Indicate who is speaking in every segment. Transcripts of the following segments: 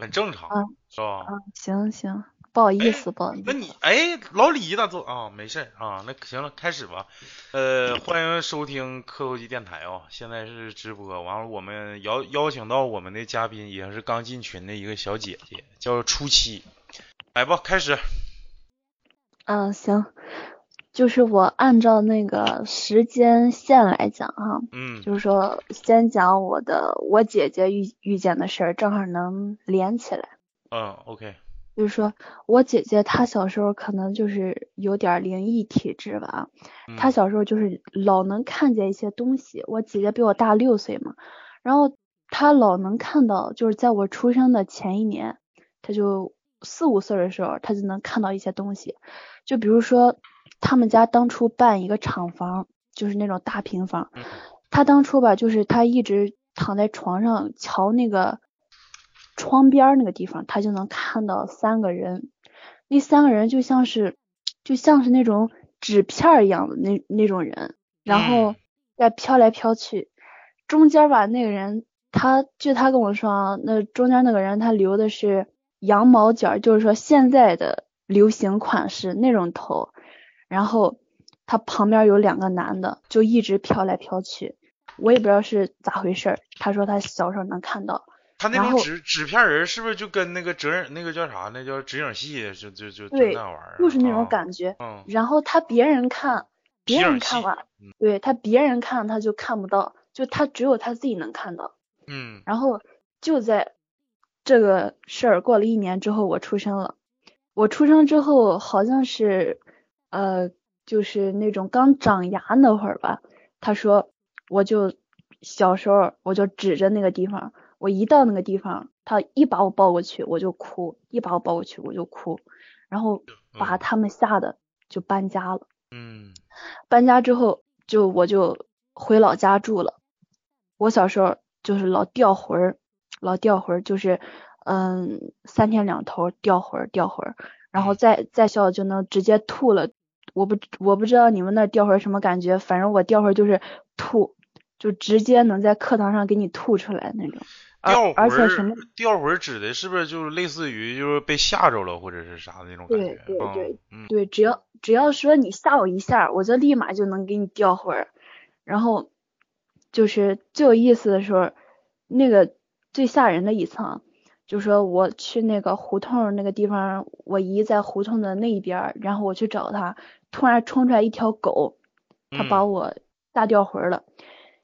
Speaker 1: 很正常，
Speaker 2: 嗯
Speaker 1: 是吧？
Speaker 2: 嗯，行行，不好意思，不好意思。
Speaker 1: 那你哎，老李咋做啊，没事啊，那行了，开始吧。呃，欢迎收听磕头机电台啊、现在是直播。完了，我们邀邀请到我们的嘉宾，也是刚进群的一个小姐姐，叫初七。来吧，开始。
Speaker 2: 嗯，行，就是我按照那个时间线来讲哈，
Speaker 1: 嗯
Speaker 2: 就是说先讲我的我姐姐遇遇见的事儿，正好能连起来。
Speaker 1: 嗯，OK，
Speaker 2: 就是说我姐姐她小时候可能就是有点儿灵异体质吧，
Speaker 1: 嗯
Speaker 2: 她小时候就是老能看见一些东西。我姐姐比我大六岁嘛，然后她老能看到，就是在我出生的前一年，她就四五岁的时候，她就能看到一些东西。就比如说他们家当初办一个厂房，就是那种大平房，他当初吧，就是他一直躺在床上瞧那个窗边儿那个地方，他就能看到三个人，那三个人就像是就像是那种纸片儿一样的那那种人，然后
Speaker 1: 嗯。
Speaker 2: 在飘来飘去，中间儿吧那个人，他据他跟我说啊，那中间那个人他留的是羊毛卷儿，就是说现在的流行款式那种头，然后他旁边有两个男的，就一直飘来飘去，我也不知道是咋回事儿。他说他小时候能看到，
Speaker 1: 他那
Speaker 2: 然后
Speaker 1: 种纸纸片人是不是就跟那个折影那个叫啥？那叫纸影戏，就就就那玩意儿，
Speaker 2: 就是那种
Speaker 1: 啊。
Speaker 2: 感觉。
Speaker 1: 嗯
Speaker 2: 然后他别人看，别人看完
Speaker 1: 嗯，
Speaker 2: 对他别人看他就看不到，就他只有他自己能看到。
Speaker 1: 嗯
Speaker 2: 然后就在这个事儿过了一年之后，我出生了。我出生之后好像是呃，就是那种刚长牙那会儿吧。他说我就小时候我就指着那个地方，我一到那个地方，他一把我抱过去我就哭，一把我抱过去我就哭，然后把
Speaker 1: 嗯
Speaker 2: 他们吓得就搬家了。
Speaker 1: 嗯
Speaker 2: 搬家之后就我就回老家住了。我小时候就是老掉魂儿，老掉魂儿，就是嗯三天两头掉魂儿掉魂儿，然后
Speaker 1: 嗯
Speaker 2: 再再小就能直接吐了。我不我不知道你们那儿掉魂儿什么感觉，反正我吊魂儿就是吐，就直接能在课堂上给你吐出来那种。而
Speaker 1: 吊魂
Speaker 2: 而且什么
Speaker 1: 吊魂儿指的是不是就是类似于就是被吓着了或者是啥的那种感
Speaker 2: 对
Speaker 1: 觉？对
Speaker 2: 对对
Speaker 1: 嗯
Speaker 2: 对，只要只要说你吓我一下，我就立马就能给你吊魂儿。然后就是最有意思的时候，那个最吓人的一层，就说我去那个胡同那个地方，我姨在胡同的那一边儿，然后我去找她，突然冲出来一条狗，它把
Speaker 1: 嗯
Speaker 2: 我吓掉魂儿了。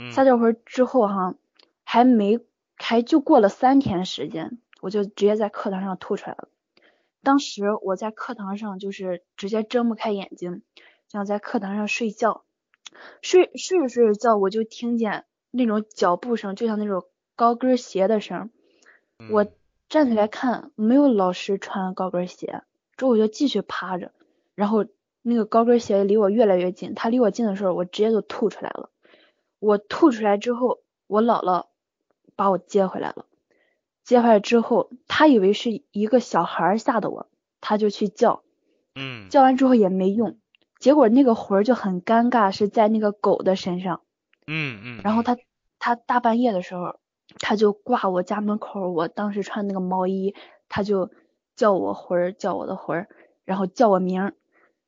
Speaker 1: 嗯
Speaker 2: 吓掉魂儿之后哈，还没还就过了三天时间，我就直接在课堂上吐出来了。当时我在课堂上就是直接睁不开眼睛，想在课堂上睡觉，睡睡着睡着觉，我就听见那种脚步声，就像那种高跟鞋的声。我
Speaker 1: 嗯
Speaker 2: 站起来看，没有老师穿高跟鞋，之后我就继续趴着，然后那个高跟鞋离我越来越近，它离我近的时候，我直接就吐出来了。我吐出来之后，我姥姥把我接回来了。接回来之后，他以为是一个小孩儿吓的我，他就去叫，
Speaker 1: 嗯
Speaker 2: 叫完之后也没用，结果那个魂儿就很尴尬，是在那个狗的身上。
Speaker 1: 嗯嗯，嗯
Speaker 2: 然后他他大半夜的时候，他就挂我家门口，我当时穿那个毛衣，他就叫我魂儿，叫我的魂儿，然后叫我名儿，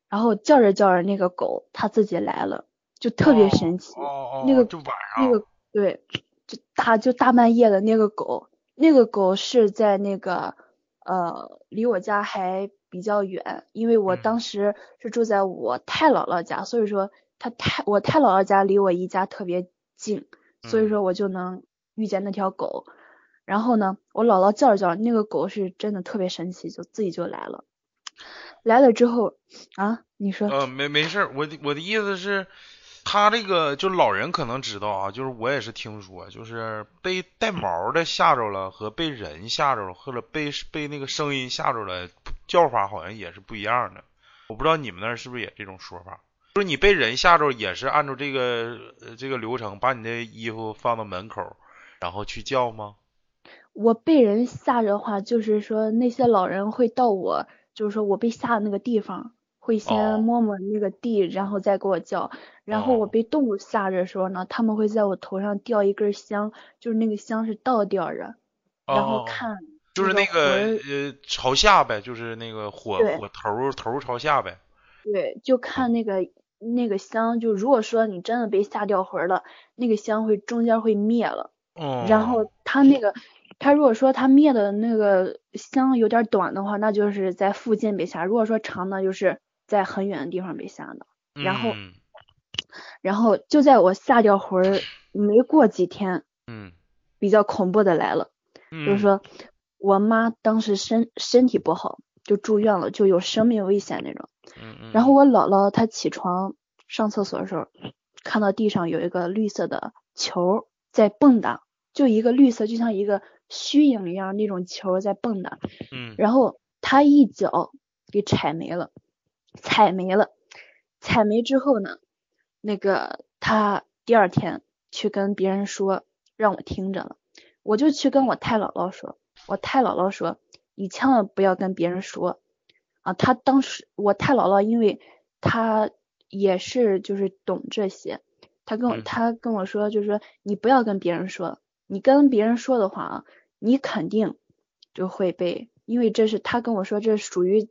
Speaker 2: 然后叫着叫着那个狗它自己来了，就特别神奇。
Speaker 1: 哦哦，
Speaker 2: 那个
Speaker 1: 就晚上
Speaker 2: 那个对，就大就大半夜的那个狗，那个狗是在那个呃离我家还比较远，因为我
Speaker 1: 嗯
Speaker 2: 当时是住在我太姥姥家，所以说他太我太姥姥家离我姨家特别近，所以
Speaker 1: 嗯
Speaker 2: 说我就能遇见那条狗。然后呢，我姥姥叫着叫，那个狗是真的特别神奇，就自己就来了。来了之后啊，你说
Speaker 1: 呃，没没事，我的我的意思是，他这个就老人可能知道啊，就是我也是听说，就是被带毛的吓着了和被人吓着了，或者被被那个声音吓着了，叫法好像也是不一样的。我不知道你们那儿是不是也这种说法？就是你被人吓着，也是按照这个这个流程，把你的衣服放到门口，然后去叫吗？
Speaker 2: 我被人吓着的话，就是说那些老人会到我，就是说我被吓的那个地方，会
Speaker 1: 哦
Speaker 2: 先摸摸那个地，然后再给我叫。然后我
Speaker 1: 哦
Speaker 2: 被动物吓着的时候呢，他们会在我头上吊一根香，就是那个香是倒吊着，然后
Speaker 1: 哦
Speaker 2: 看
Speaker 1: 就是
Speaker 2: 那
Speaker 1: 那个呃朝下呗，就是那个火火头儿头儿朝下呗。
Speaker 2: 对，就看那个那个香，就如果说你真的被吓掉魂儿了，那个香会中间会灭了，
Speaker 1: 哦。
Speaker 2: 然后他那个他如果说他灭的那个香有点短的话，那就是在附近被吓；如果说长呢，就是在很远的地方被吓的。然后
Speaker 1: 嗯
Speaker 2: 然后就在我吓掉魂儿没过几天，
Speaker 1: 嗯
Speaker 2: 比较恐怖的来了。
Speaker 1: 嗯，
Speaker 2: 就是说我妈当时身身体不好，就住院了，就有生命危险那种。然后我姥姥她起床上厕所的时候，看到地上有一个绿色的球在蹦跶，就一个绿色，就像一个虚影一样那种球在蹦跶。
Speaker 1: 嗯
Speaker 2: 然后他一脚给踩没了，踩没了，踩没之后呢，那个他第二天去跟别人说，让我听着了，我就去跟我太姥姥说，我太姥姥说，你千万不要跟别人说啊。他当时我太姥姥，因为他也是就是懂这些，他跟我
Speaker 1: 嗯
Speaker 2: 她跟我说，就是说你不要跟别人说，你跟别人说的话啊，你肯定就会被，因为这是他跟我说，这属于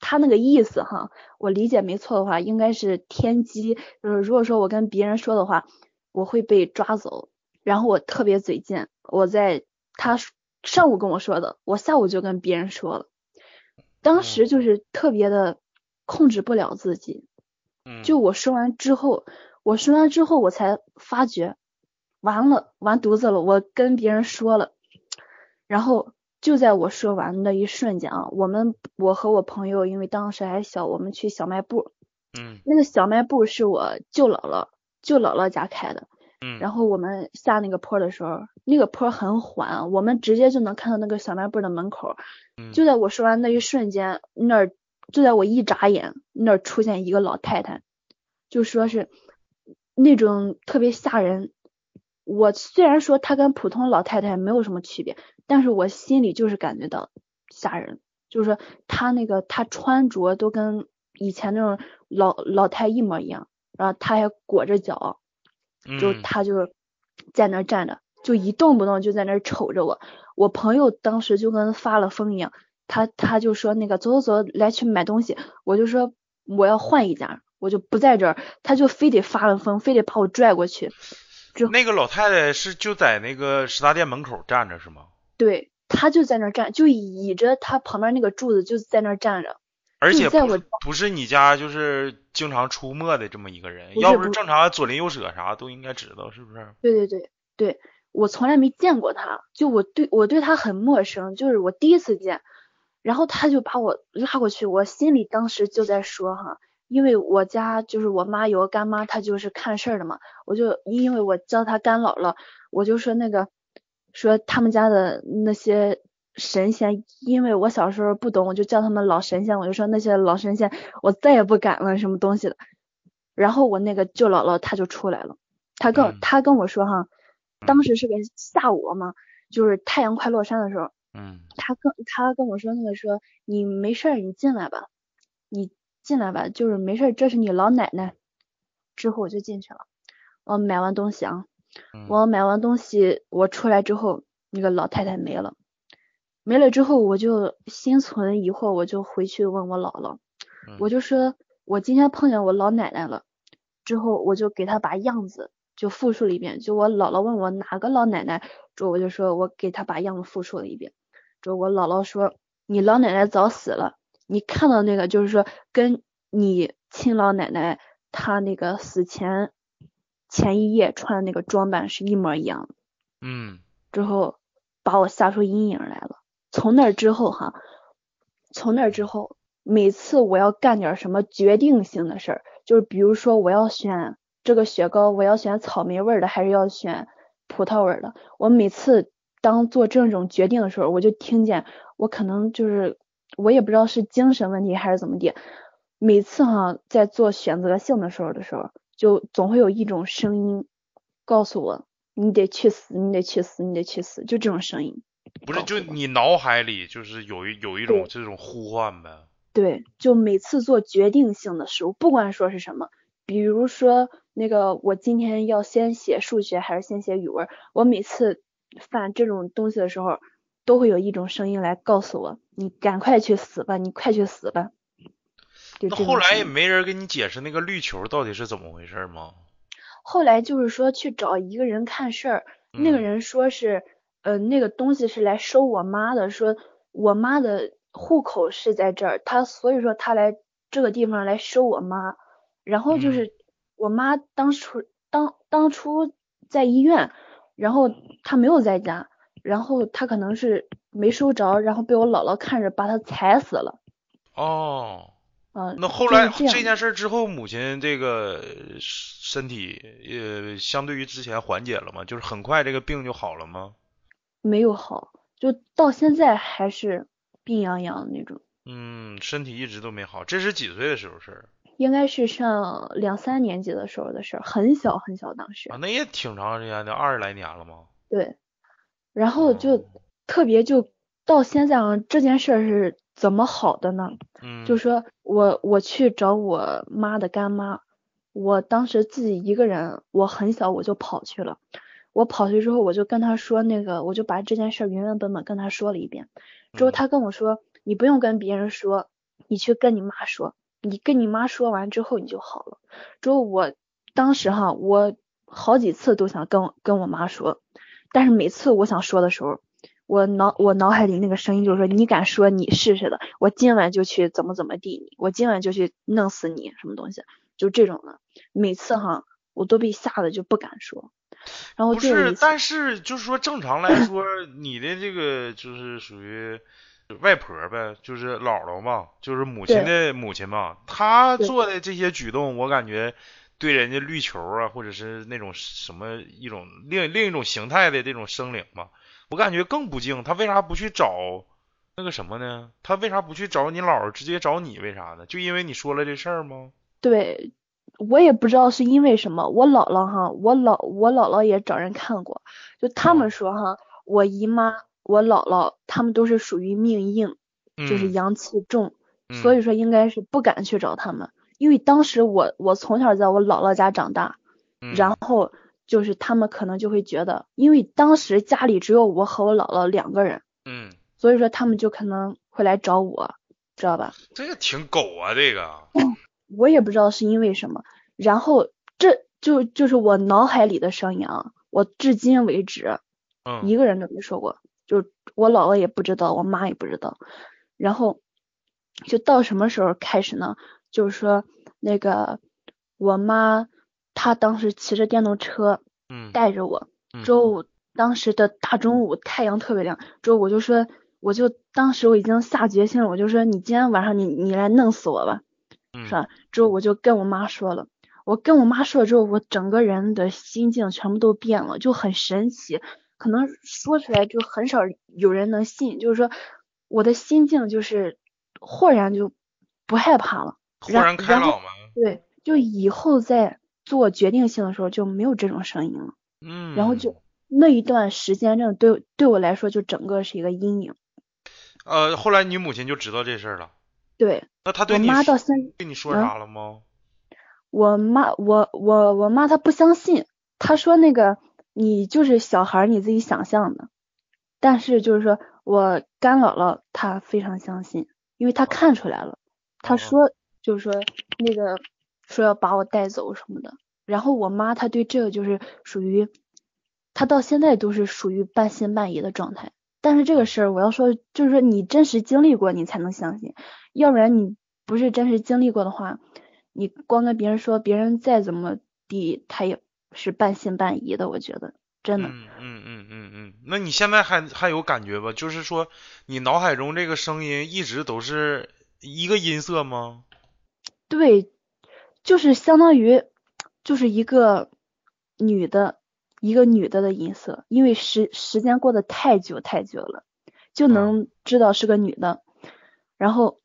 Speaker 2: 他那个意思哈，我理解没错的话，应该是天机，就是如果说我跟别人说的话，我会被抓走。然后我特别嘴贱，我在他上午跟我说的，我下午就跟别人说了，当时就是特别的控制不了自己，
Speaker 1: 嗯。
Speaker 2: 就我说完之后，我说完之后我才发觉，完了，完犊子了，我跟别人说了，然后就在我说完的一瞬间啊，我们我和我朋友因为当时还小，我们去小卖部，
Speaker 1: 嗯
Speaker 2: 那个小卖部是我舅姥姥舅姥姥家开的，
Speaker 1: 嗯，
Speaker 2: 然后我们下那个坡的时候，那个坡很缓，我们直接就能看到那个小卖部的门口。
Speaker 1: 嗯
Speaker 2: 就在我说完那一瞬间，那儿就在我一眨眼，那儿出现一个老太太，就说是那种特别吓人。我虽然说她跟普通老太太没有什么区别，但是我心里就是感觉到吓人，就是说她那个她穿着都跟以前那种老老太一模一样，然后她还裹着脚，就
Speaker 1: 嗯
Speaker 2: 他就在那儿站着，就一动不动就在那儿瞅着我。我朋友当时就跟发了疯一样，他他就说那个走走走，来去买东西。我就说我要换一家，我就不在这儿，他就非得发了疯，非得把我拽过去。之后
Speaker 1: 那个老太太是就在那个食大店门口站着是吗？
Speaker 2: 对，她就在那儿站，就倚着她旁边那个柱子就在那儿站着。
Speaker 1: 而且
Speaker 2: 在我
Speaker 1: 不是你家就是经常出没的这么一个人，要不是正常左邻右舍啥都应该知道，是不是？
Speaker 2: 对对对对，我从来没见过他，就我对我对他很陌生，就是我第一次见，然后他就把我拉过去，我心里当时就在说哈，因为我家就是我妈有个干妈，她就是看事儿的嘛，我就因为我叫她干姥姥，我就说那个说他们家的那些神仙，因为我小时候不懂，我就叫他们老神仙，我就说那些老神仙，我再也不敢了什么东西的。然后我那个舅姥姥她就出来了，她跟、
Speaker 1: 嗯
Speaker 2: 她跟我说哈，
Speaker 1: 嗯
Speaker 2: 当时是个下午嘛，就是太阳快落山的时候，
Speaker 1: 嗯
Speaker 2: 她跟她跟我说那个说你没事儿你进来吧，你进来吧，就是没事儿，这是你老奶奶。之后我就进去了，我买完东西啊，
Speaker 1: 嗯。
Speaker 2: 我买完东西我出来之后，那个老太太没了，没了之后我就心存疑惑，我就回去问我姥姥，
Speaker 1: 嗯。
Speaker 2: 我就说我今天碰见我老奶奶了，之后我就给她把样子就复述了一遍，就我姥姥问我哪个老奶奶，之后我就说我给她把样子复述了一遍，之后我姥姥说你老奶奶早死了，你看到那个就是说跟你亲老奶奶她那个死前前一夜穿的那个装扮是一模一样的。
Speaker 1: 嗯
Speaker 2: 之后把我吓出阴影来了。从那之后哈，从那之后，每次我要干点什么决定性的事儿，就是比如说我要选这个雪糕，我要选草莓味儿的还是要选葡萄味儿的，我每次当做这种决定的时候，我就听见我可能就是我也不知道是精神问题还是怎么的，每次哈在做选择性的时候的时候，就总会有一种声音告诉我。你得去死，你得去死，你得去死，就这种声音。
Speaker 1: 不是，就你脑海里就是有一有一种这种呼唤呗。
Speaker 2: 对，就每次做决定性的时候，不管说是什么，比如说那个我今天要先写数学还是先写语文，我每次犯这种东西的时候，都会有一种声音来告诉我，你赶快去死吧，你快去死吧。
Speaker 1: 那后来也没人给你解释那个绿球到底是怎么回事吗？
Speaker 2: 后来就是说去找一个人看事儿，那个
Speaker 1: 嗯
Speaker 2: 人说是，呃，那个东西是来收我妈的，说我妈的户口是在这儿，他所以说他来这个地方来收我妈，然后就
Speaker 1: 嗯
Speaker 2: 是我妈当初当当初在医院，然后她没有在家，然后他可能是没收着，然后被我姥姥看着把他踩死了，
Speaker 1: 哦，
Speaker 2: 啊、
Speaker 1: 那后来
Speaker 2: 就是这
Speaker 1: 这件事儿之后，母亲这个呃身体呃相对于之前缓解了吗？就是很快这个病就好了吗？
Speaker 2: 没有好，就到现在还是病殃殃那种。
Speaker 1: 嗯，身体一直都没好，这是几岁的时候事儿
Speaker 2: 应该是上两三年级的时候的事儿，很小很小当时
Speaker 1: 啊？。那也挺长时间的，二十来年了吗？
Speaker 2: 对，然后
Speaker 1: 哦
Speaker 2: 就特别就到现在啊，这件事儿是怎么好的呢？
Speaker 1: 嗯，
Speaker 2: 就说我我去找我妈的干妈，我当时自己一个人，我很小我就跑去了。我跑去之后，我就跟她说那个，我就把这件事儿原原本本跟她说了一遍。之后
Speaker 1: 嗯
Speaker 2: 她跟我说，你不用跟别人说，你去跟你妈说，你跟你妈说完之后你就好了。之后我当时哈，我好几次都想跟我跟我妈说，但是每次我想说的时候，我脑我脑海里那个声音就是说，你敢说你试试的，我今晚就去怎么怎么地你，我今晚就去弄死你，什么东西，就这种的。每次哈，我都被吓得就不敢说。然后
Speaker 1: 不是，
Speaker 2: 就有一次，
Speaker 1: 但是就是说正常来说，你的这个就是属于外婆呗，就是姥姥嘛，就是母亲的母亲嘛，她做的这些举动，我感觉对人家绿球啊，或者是那种什么一种另另一种形态的这种生灵嘛，我感觉更不敬。他为啥不去找那个什么呢？他为啥不去找你姥姥，直接找你？为啥呢？就因为你说了这事儿吗？
Speaker 2: 对，我也不知道是因为什么，我姥姥哈，我姥我姥姥也找人看过，就他
Speaker 1: 哦
Speaker 2: 们说哈，我姨妈、我姥姥他们都是属于命硬，就是
Speaker 1: 嗯
Speaker 2: 阳气重，
Speaker 1: 嗯
Speaker 2: 所以说应该是不敢去找他们，因为当时我我从小在我姥姥家长大，
Speaker 1: 嗯
Speaker 2: 然后就是他们可能就会觉得，因为当时家里只有我和我姥姥两个人，
Speaker 1: 嗯，
Speaker 2: 所以说他们就可能会来找我，知道吧？
Speaker 1: 这个挺狗啊，这个。
Speaker 2: 我也不知道是因为什么，然后这就就是我脑海里的声音啊，我至今为止
Speaker 1: 嗯
Speaker 2: 一个人都没说过，就我姥姥也不知道，我妈也不知道，然后就到什么时候开始呢？就是说那个我妈她当时骑着电动车
Speaker 1: 嗯。
Speaker 2: 带着我，
Speaker 1: 嗯。
Speaker 2: 之后当时的大中午太阳特别亮，之后我就说，我就当时我已经下决心了，我就说你今天晚上你你来弄死我吧，
Speaker 1: 嗯。
Speaker 2: 是吧？之后我就跟我妈说了，我跟我妈说了之后，我整个人的心境全部都变了，就很神奇，可能说出来就很少有人能信，就是说我的心境就是豁然就不害怕了，然
Speaker 1: 豁然开朗嘛。
Speaker 2: 对，就以后在做决定性的时候就没有这种声音了。
Speaker 1: 嗯，
Speaker 2: 然后就那一段时间，真的对对我来说，就整个是一个阴影。
Speaker 1: 呃，后来你母亲就知道这事儿了。
Speaker 2: 对
Speaker 1: 那她对你说
Speaker 2: 妈到现，
Speaker 1: 对你说
Speaker 2: 嗯
Speaker 1: 啥了吗？
Speaker 2: 我妈我我我妈她不相信，她说那个你就是小孩儿，你自己想象的。但是就是说我干姥姥她非常相信，因为她看出来了，她
Speaker 1: 哦
Speaker 2: 说就是说那个说要把我带走什么的。然后我妈她对这个就是属于，她到现在都是属于半信半疑的状态。但是这个事儿我要说，就是说你真实经历过你才能相信，要不然你不是真实经历过的话，你光跟别人说，别人再怎么地，他也是半信半疑的。我觉得真的，
Speaker 1: 嗯嗯嗯嗯嗯。那你现在还还有感觉吧？就是说，你脑海中这个声音一直都是一个音色吗？
Speaker 2: 对，就是相当于就是一个女的，一个女的的音色，因为时时间过得太久太久了，就能知道是个女的。然后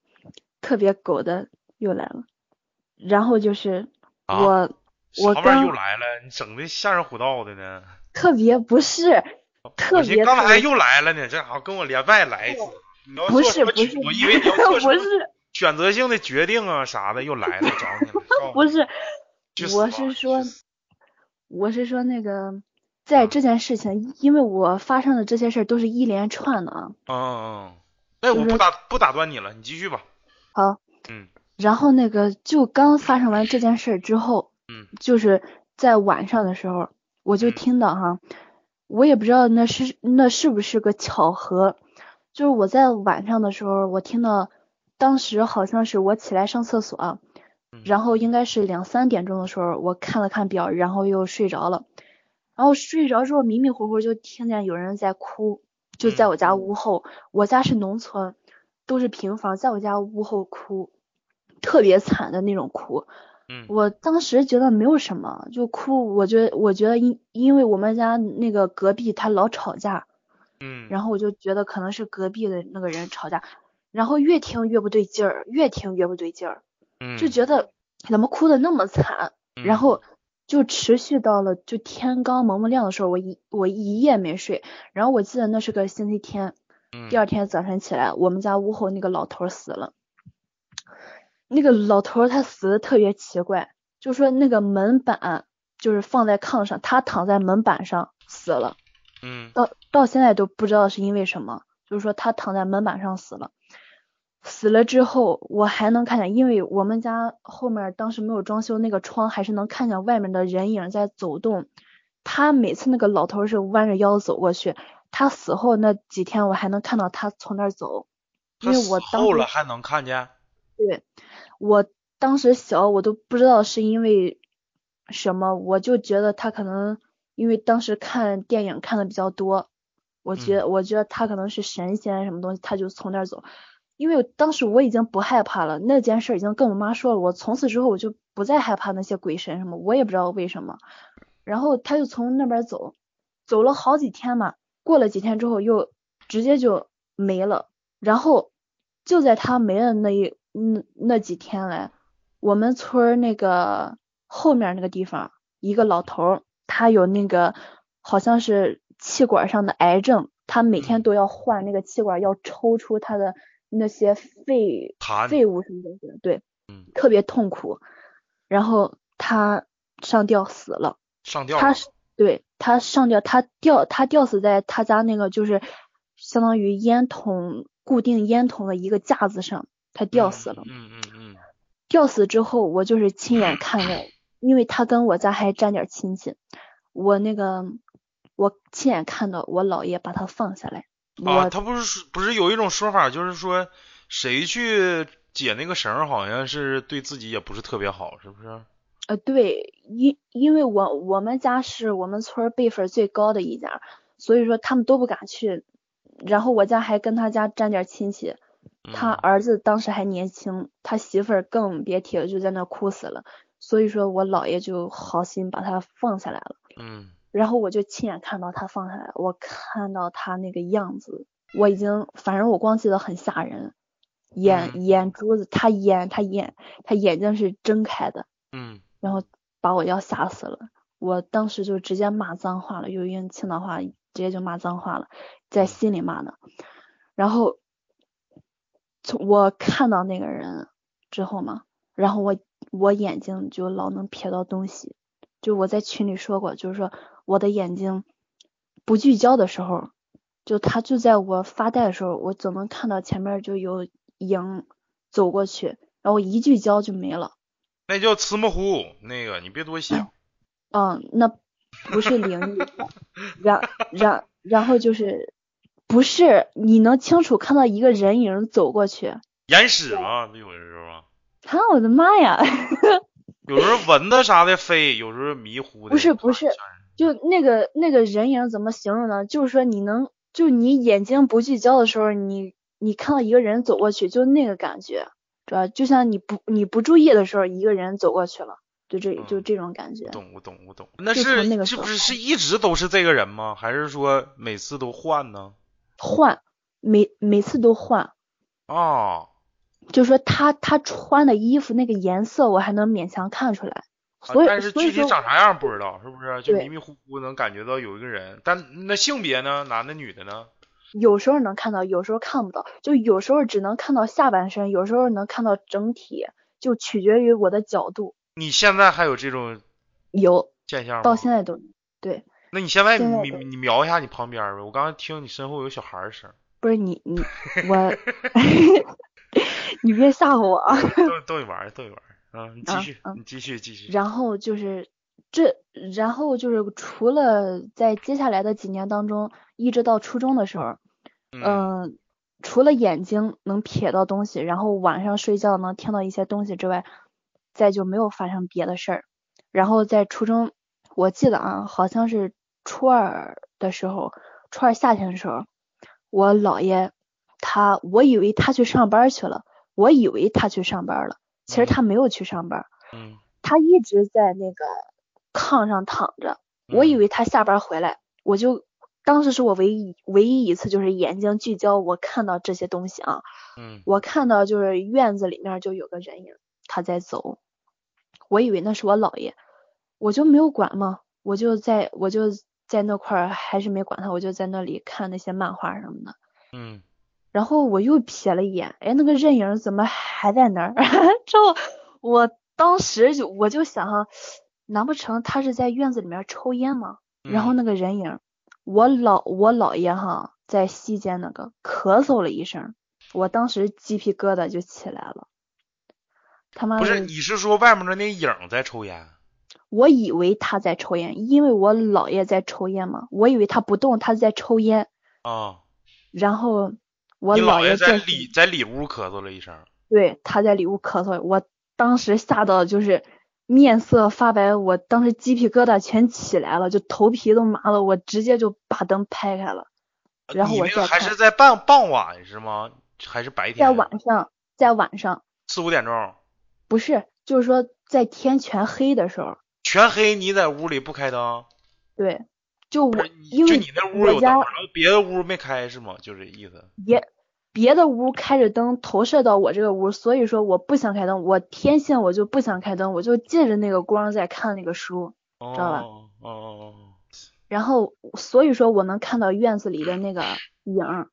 Speaker 2: 特别狗的又来了，然后就是
Speaker 1: 啊
Speaker 2: 我、我
Speaker 1: 啥玩意儿
Speaker 2: 刚
Speaker 1: 又来了？你整的吓人虎道的呢？
Speaker 2: 特别不是特别
Speaker 1: 刚才又来了呢，这好跟我连麦来一次。
Speaker 2: 不是不是
Speaker 1: 我以为你要 做什么
Speaker 2: 不是
Speaker 1: 选择性的决定啊啥的，又来了，找你
Speaker 2: 不是，我是说我是说那个在这件事情，因为我发生的这些事儿都是一连串的啊。
Speaker 1: 嗯嗯嗯。那我不打不打断你了，你继续吧。
Speaker 2: 好。
Speaker 1: 嗯。
Speaker 2: 然后那个就刚发生完这件事之后，
Speaker 1: 嗯，
Speaker 2: 就是在晚上的时候，我就听到哈，我也不知道那是那是不是个巧合，就是我在晚上的时候，我听到当时好像是我起来上厕所，然后应该是两三点钟的时候，我看了看表，然后又睡着了，然后睡着之后迷迷糊糊就听见有人在哭，就在我家屋后，我家是农村，都是平房，在我家屋后哭。特别惨的那种哭，
Speaker 1: 嗯，
Speaker 2: 我当时觉得没有什么，就哭。我觉得我觉得因因为我们家那个隔壁他老吵架，
Speaker 1: 嗯，
Speaker 2: 然后我就觉得可能是隔壁的那个人吵架，然后越听越不对劲儿，越听越不对劲儿，
Speaker 1: 嗯，
Speaker 2: 就觉得怎么哭的那么惨，然后就持续到了就天刚蒙蒙亮的时候，我一我一夜没睡，然后我记得那是个星期天，第二天早晨起来，我们家屋后那个老头死了。那个老头他死的特别奇怪，就说那个门板就是放在炕上，他躺在门板上死了。
Speaker 1: 嗯。
Speaker 2: 到到现在都不知道是因为什么，就是说他躺在门板上死了。死了之后，我还能看见，因为我们家后面当时没有装修，那个窗还是能看见外面的人影在走动。他每次那个老头是弯着腰走过去，他死后那几天我还能看到他从那儿走。因为我当
Speaker 1: 后了还能看见。
Speaker 2: 对。我当时小，我都不知道是因为什么，我就觉得他可能因为当时看电影看的比较多，我觉我觉得他可能是神仙什么东西，他就从那儿走。因为当时我已经不害怕了，那件事已经跟我妈说了，我从此之后我就不再害怕那些鬼神什么，我也不知道为什么。然后他就从那边走，走了好几天嘛，过了几天之后又直接就没了。然后就在他没了那一。那那几天来，我们村那个后面那个地方，一个老头，他有那个好像是气管上的癌症，他每天都要换那个气管，要抽出他的那些废废物什么东西，对，特别痛苦。然后他上吊死了，
Speaker 1: 上吊，
Speaker 2: 他是对他上吊，他吊他吊死在他家那个就是相当于烟筒固定烟筒的一个架子上。他吊死了，
Speaker 1: 嗯嗯嗯，
Speaker 2: 吊死之后，我就是亲眼看到，因为他跟我家还沾点亲戚，我那个我亲眼看到我姥爷把他放下来。
Speaker 1: 啊，他不是不是有一种说法，就是说谁去解那个绳，好像是对自己也不是特别好，是不是？
Speaker 2: 呃，对，因因为我我们家是我们村辈分最高的一家，所以说他们都不敢去，然后我家还跟他家沾点亲戚。他儿子当时还年轻，他媳妇儿更别提了，就在那哭死了。所以说我姥爷就好心把他放下来了。
Speaker 1: 嗯。
Speaker 2: 然后我就亲眼看到他放下来，我看到他那个样子，我已经反正我光记得很吓人，眼眼珠子，他眼他眼他眼睛是睁开的。
Speaker 1: 嗯。
Speaker 2: 然后把我要吓死了，我当时就直接骂脏话了，又用青岛话直接就骂脏话了，在心里骂的。然后。从我看到那个人之后嘛，然后我我眼睛就老能瞥到东西，就我在群里说过，就是说我的眼睛不聚焦的时候，就他就在我发呆的时候，我总能看到前面就有影走过去，然后一聚焦就没了。
Speaker 1: 那叫慈模糊，那个你别多想。
Speaker 2: 嗯，那不是灵异，然然然后就是。不是，你能清楚看到一个人影走过去？
Speaker 1: 眼屎吗？有的时候。
Speaker 2: 啊，我的妈呀！
Speaker 1: 有时候蚊子啥的飞，有时候迷糊的。
Speaker 2: 不是不是，就那个那个人影怎么形容呢？就是说你能，就你眼睛不聚焦的时候，你你看到一个人走过去，就那个感觉，主要就像你不你不注意的时候，一个人走过去了，就这就这种感觉。
Speaker 1: 懂我懂我懂。那是是不是是一直都是这个人吗？还是说每次都换呢？
Speaker 2: 换，每每次都换，
Speaker 1: 哦，
Speaker 2: 就说他他穿的衣服那个颜色我还能勉强看出来，所以
Speaker 1: 但是具体长啥样不知道，是不是？就迷迷糊糊能感觉到有一个人，但那性别呢？男的女的呢？
Speaker 2: 有时候能看到，有时候看不到，就有时候只能看到下半身，有时候能看到整体，就取决于我的角度。
Speaker 1: 你现在还有这种
Speaker 2: 有
Speaker 1: 现象吗？
Speaker 2: 到现在都对。
Speaker 1: 那你现在你你瞄一下你旁边呗，我刚刚听你身后有小孩儿声，
Speaker 2: 不是你你 我，你别吓唬我啊！
Speaker 1: 逗逗你玩儿逗你玩儿啊，你继
Speaker 2: 啊
Speaker 1: 续
Speaker 2: 啊
Speaker 1: 你继续继续。
Speaker 2: 然后就是这，然后就是除了在接下来的几年当中，一直到初中的时候，
Speaker 1: 嗯
Speaker 2: 嗯，除了眼睛能瞥到东西，然后晚上睡觉能听到一些东西之外，再就没有发生别的事儿。然后在初中，我记得啊，好像是初二的时候，初二夏天的时候，我姥爷他，我以为他去上班去了，我以为他去上班了，其实他没有去上班，
Speaker 1: 嗯。
Speaker 2: 他一直在那个炕上躺着，我以
Speaker 1: 嗯
Speaker 2: 为他下班回来，我就当时是我唯一唯一一次就是眼睛聚焦，我看到这些东西啊，
Speaker 1: 嗯。
Speaker 2: 我看到就是院子里面就有个人影，他在走，我以为那是我姥爷，我就没有管嘛，我就在我就在那块儿还是没管他，我就在那里看那些漫画什么的。
Speaker 1: 嗯
Speaker 2: 然后我又瞥了一眼，哎，那个人影怎么还在那儿？之后我当时就我就想哈，难不成他是在院子里面抽烟吗？然后
Speaker 1: 嗯
Speaker 2: 那个人影，我老我姥爷哈在西间那个咳嗽了一声，我当时鸡皮疙瘩就起来了。他妈
Speaker 1: 不是，你是说外面的那影在抽烟？
Speaker 2: 我以为他在抽烟，因为我姥爷在抽烟嘛，我以为他不动，他在抽烟。
Speaker 1: 啊，
Speaker 2: 然后我
Speaker 1: 姥爷在里在里屋咳嗽了一声。
Speaker 2: 对，他在里屋咳嗽，我当时吓到就是面色发白，我当时鸡皮疙瘩全起来了，就头皮都麻了，我直接就把灯拍开了，然后我
Speaker 1: 还是在傍傍晚是吗？还是白天？
Speaker 2: 在晚上，在晚上
Speaker 1: 四五点钟，
Speaker 2: 不是，就是说在天全黑的时候，
Speaker 1: 全黑，你在屋里不开灯？
Speaker 2: 对，就我，因为
Speaker 1: 就你那屋
Speaker 2: 我家
Speaker 1: 有灯，然后别的屋没开是吗？就这意思。
Speaker 2: 别别的屋开着灯投射到我这个屋，所以说我不想开灯，我天性我就不想开灯，我就借着那个光在看那个书。
Speaker 1: 哦
Speaker 2: 道吧
Speaker 1: 哦哦哦，
Speaker 2: 然后所以说我能看到院子里的那个影儿，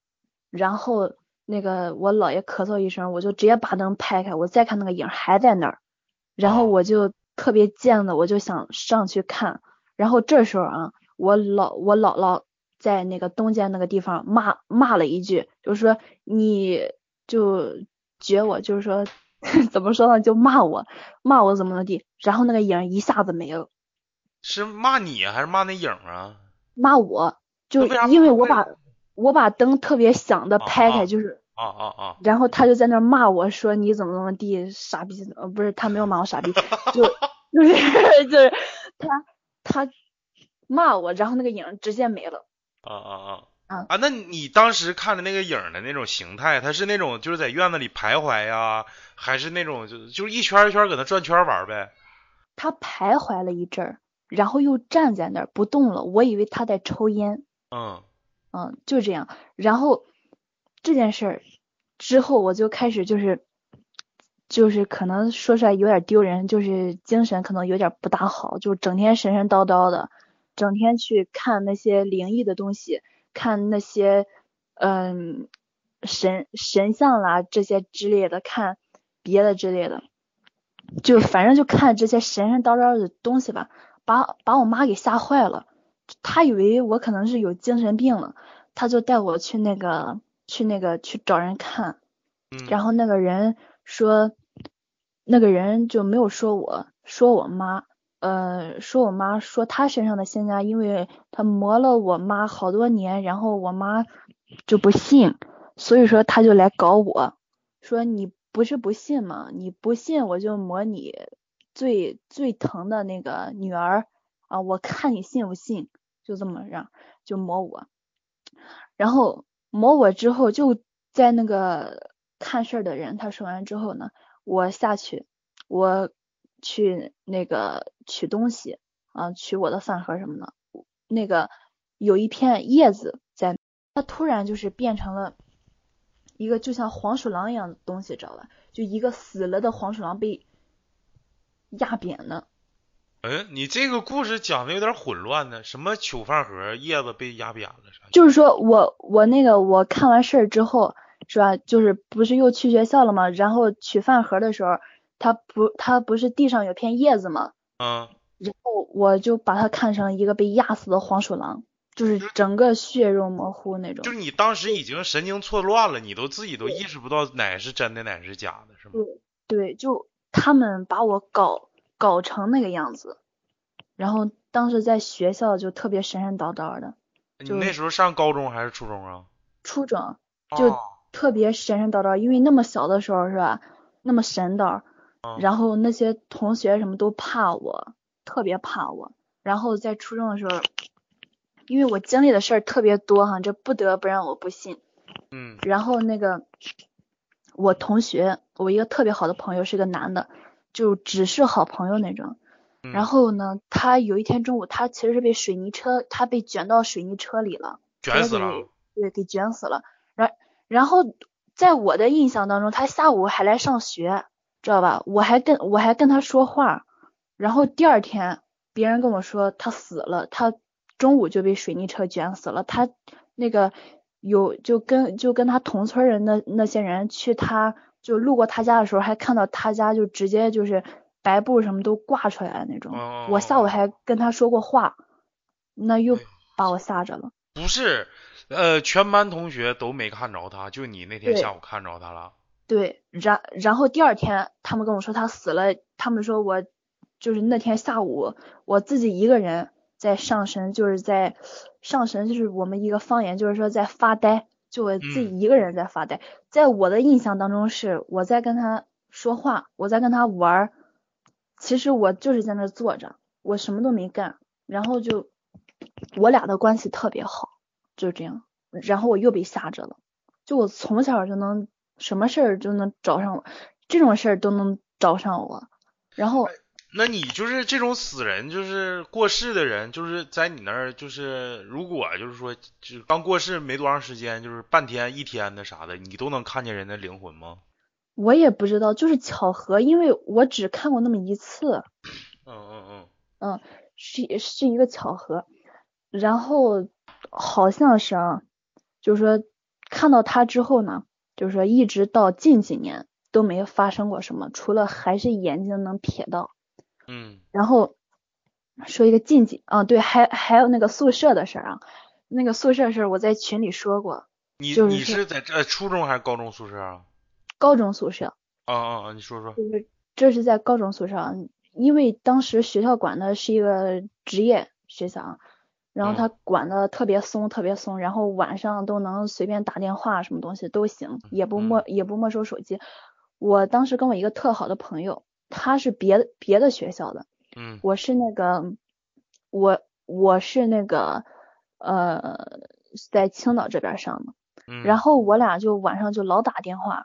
Speaker 2: 然后那个我姥爷咳嗽一声，我就直接把灯拍开，我再看那个影儿还在那儿，然后
Speaker 1: 哦
Speaker 2: 我就特别贱的，我就想上去看，然后这时候啊，我姥我姥姥在那个东间那个地方骂骂了一句，就是说你就觉我，就是说 怎么说呢，就骂我骂我怎么怎么地，然后那个影一下子没了。
Speaker 1: 是骂你还是骂那影啊？
Speaker 2: 骂我，就因为我把我把灯特别响的
Speaker 1: 啊
Speaker 2: 拍开，
Speaker 1: 啊
Speaker 2: 就是，
Speaker 1: 啊啊啊！
Speaker 2: 然后他就在那骂我说你怎么怎么地傻逼，呃不是他没有骂我傻逼，就就是 就是他他骂我，然后那个影直接没了。
Speaker 1: 啊啊啊！
Speaker 2: 啊
Speaker 1: 啊，那你当时看的那个影的那种形态，它是那种就是在院子里徘徊呀，还是那种就就是一圈一圈儿搁那转圈玩呗？
Speaker 2: 他徘徊了一阵儿，然后又站在那儿不动了，我以为他在抽烟，
Speaker 1: 嗯
Speaker 2: 嗯，就这样。然后这件事儿之后，我就开始就是就是可能说出来有点丢人，就是精神可能有点不大好，就整天神神叨叨的，整天去看那些灵异的东西，看那些嗯神神像啦这些之类的，看别的之类的，就反正就看这些神神叨叨的东西吧，把把我妈给吓坏了。她以为我可能是有精神病了，她就带我去那个去那个去找人看，
Speaker 1: 嗯，
Speaker 2: 然后那个人说，那个人就没有说我，说我妈，呃，说我妈说她身上的仙家，因为她磨了我妈好多年，然后我妈就不信，所以说他就来搞我，说你不是不信吗？你不信我就磨你最最疼的那个女儿啊，我看你信不信，就这么让就磨我，然后磨我之后就在那个看事儿的人他说完之后呢，我下去，我去那个取东西啊，取我的饭盒什么的，那个有一片叶子在，它突然就是变成了一个就像黄鼠狼一样的东西，知道吧？就一个死了的黄鼠狼被压扁了。
Speaker 1: 嗯，你这个故事讲的有点混乱呢，什么取饭盒叶子被压扁了啥？
Speaker 2: 就是说我我那个我看完事儿之后是吧，就是不是又去学校了吗？然后取饭盒的时候，它不它不是地上有片叶子吗？
Speaker 1: 嗯
Speaker 2: 然后我就把它看成一个被压死的黄鼠狼，就是整个血肉模糊那种。
Speaker 1: 就是你当时已经神经错乱了，你都自己都意识不到哪是真的，哪是假的，是吗？
Speaker 2: 对对，就他们把我搞搞成那个样子，然后当时在学校就特别神神叨叨的。
Speaker 1: 你那时候上高中还是初中啊？
Speaker 2: 初中，就特别神神叨叨，因为那么小的时候是吧？那么神叨，然后那些同学什么都怕我，特别怕我。然后在初中的时候，因为我经历的事儿特别多哈，这不得不让我不信。
Speaker 1: 嗯。
Speaker 2: 然后那个我同学，我一个特别好的朋友是个男的，就只是好朋友那种。然后呢，他有一天中午，他其实是被水泥车，他被卷到水泥车里了，
Speaker 1: 卷死了，
Speaker 2: 对，给卷死了。然然后在我的印象当中，他下午还来上学，知道吧？我还跟我还跟他说话。然后第二天，别人跟我说他死了，他中午就被水泥车卷死了。他那个有就跟就跟他同村人的那些人去，他就路过他家的时候，还看到他家就直接就是。白布什么都挂出来的那种，我下午还跟他说过话，那又把我吓着了。
Speaker 1: 不是，呃，全班同学都没看着他，就你那天下午看着他了。
Speaker 2: 对，然然后第二天他们跟我说他死了，他们说我就是那天下午我自己一个人在上神，就是在上神，就是我们一个方言，就是说在发呆，就我自己一个人在发呆。在我的印象当中是我在跟他说话，我在跟他玩。其实我就是在那坐着，我什么都没干，然后就我俩的关系特别好，就这样，然后我又被吓着了。就我从小就能什么事儿就能找上我，这种事儿都能找上我。然后，
Speaker 1: 那你就是这种死人，就是过世的人，就是在你那儿，就是如果就是说，就刚过世没多长时间，就是半天、一天的啥的，你都能看见人的灵魂吗？
Speaker 2: 我也不知道，就是巧合，因为我只看过那么一次。
Speaker 1: 嗯嗯嗯。
Speaker 2: 嗯，是是一个巧合，然后好像是啊，就是说看到他之后呢，就是说一直到近几年都没发生过什么，除了还是眼睛能瞥到。
Speaker 1: 嗯。
Speaker 2: 然后说一个近几啊，对，还还有那个宿舍的事儿啊，那个宿舍事儿我在群里说过。
Speaker 1: 你
Speaker 2: 你
Speaker 1: 是在这初中还是高中宿舍啊？
Speaker 2: 高中宿舍
Speaker 1: 啊啊啊！你说说，
Speaker 2: 就是这是在高中宿舍，因为当时学校管的是一个职业学校，然后他管的特别松，特别松，然后晚上都能随便打电话，什么东西都行，也不没也不没收手机。我当时跟我一个特好的朋友，他是别的别的学校的，
Speaker 1: 嗯，
Speaker 2: 我是那个我我是那个呃在青岛这边上的，
Speaker 1: 嗯，
Speaker 2: 然后我俩就晚上就老打电话。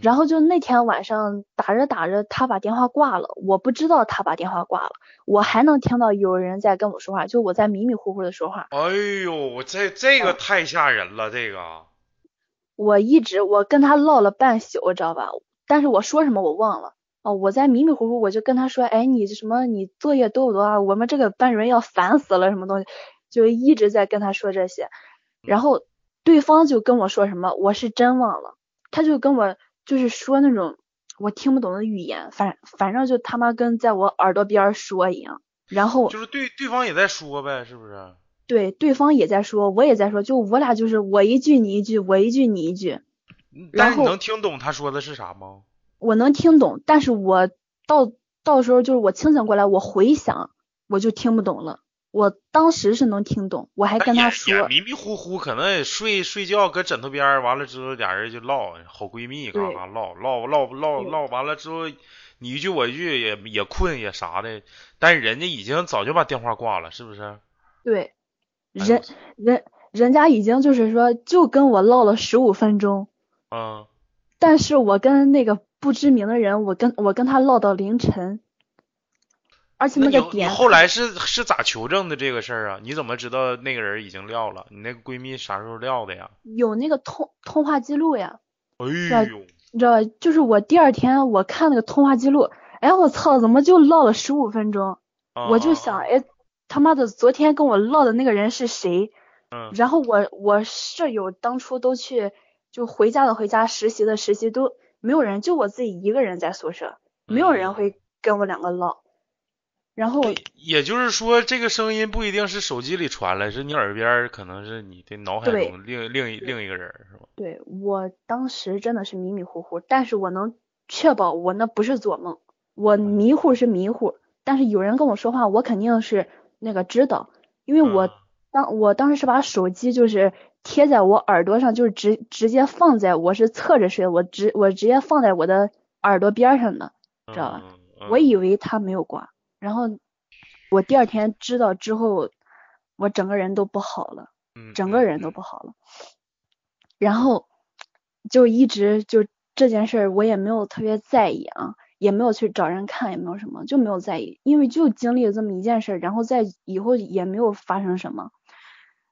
Speaker 2: 然后就那天晚上打着打着，他把电话挂了，我不知道他把电话挂了，我还能听到有人在跟我说话，就我在迷迷糊糊的说话。
Speaker 1: 哎呦，这这个太吓人了，这个。
Speaker 2: 我一直我跟他唠了半宿，知道吧？但是我说什么我忘了。哦，我在迷迷糊糊，我就跟他说，哎，你什么？你作业多不多啊？我们这个班主任要烦死了，什么东西？就一直在跟他说这些，然后对方就跟我说什么，我是真忘了，他就跟我。就是说那种我听不懂的语言，反反正就他妈跟在我耳朵边说一样，然后
Speaker 1: 就是对对方也在说呗，是不是？
Speaker 2: 对，对方也在说，我也在说，就我俩就是我一句你一句，我一句你一句。
Speaker 1: 但是你能听懂他说的是啥吗？
Speaker 2: 我能听懂，但是我到到时候就是我清醒过来，我回想我就听不懂了。我当时是能听懂，我还跟他说，
Speaker 1: 迷迷糊糊，可能也睡睡觉搁枕头边，完了之后俩人就唠，好闺蜜嘎嘎唠唠唠唠唠，完了之后你一句我一句，也也困也啥的，但是人家已经早就把电话挂了，是不是？
Speaker 2: 对，人人人家已经就是说就跟我唠了十五分钟，
Speaker 1: 嗯，
Speaker 2: 但是我跟那个不知名的人，我跟我跟他唠到凌晨。而且那个点，
Speaker 1: 后来是是咋求证的这个事儿啊？你怎么知道那个人已经撂了？你那个闺蜜啥时候撂的呀？
Speaker 2: 有那个通通话记录呀。
Speaker 1: 哎呦，
Speaker 2: 你知道？就是我第二天我看那个通话记录，哎我操，怎么就唠了十五分钟？我就想，哎他妈的，昨天跟我唠的那个人是谁？
Speaker 1: 嗯。
Speaker 2: 然后我我舍友当初都去，就回家的回家，实习的实习，都没有人，就我自己一个人在宿舍，没有人会跟我两个唠。然后
Speaker 1: 也就是说，这个声音不一定是手机里传来，是你耳边，可能是你的脑海中另另一另一个人，是吧？
Speaker 2: 对我当时真的是迷迷糊糊，但是我能确保我那不是做梦，我迷糊是迷糊，但是有人跟我说话，我肯定是那个知道，因为我当我当时是把手机就是贴在我耳朵上，就是直直接放在我是侧着睡，我直我直接放在我的耳朵边上的，知道吧？我以为他没有挂。然后我第二天知道之后，我整个人都不好了，整个人都不好了。然后就一直就这件事儿，我也没有特别在意啊，也没有去找人看，也没有什么，就没有在意，因为就经历了这么一件事儿，然后在以后也没有发生什么。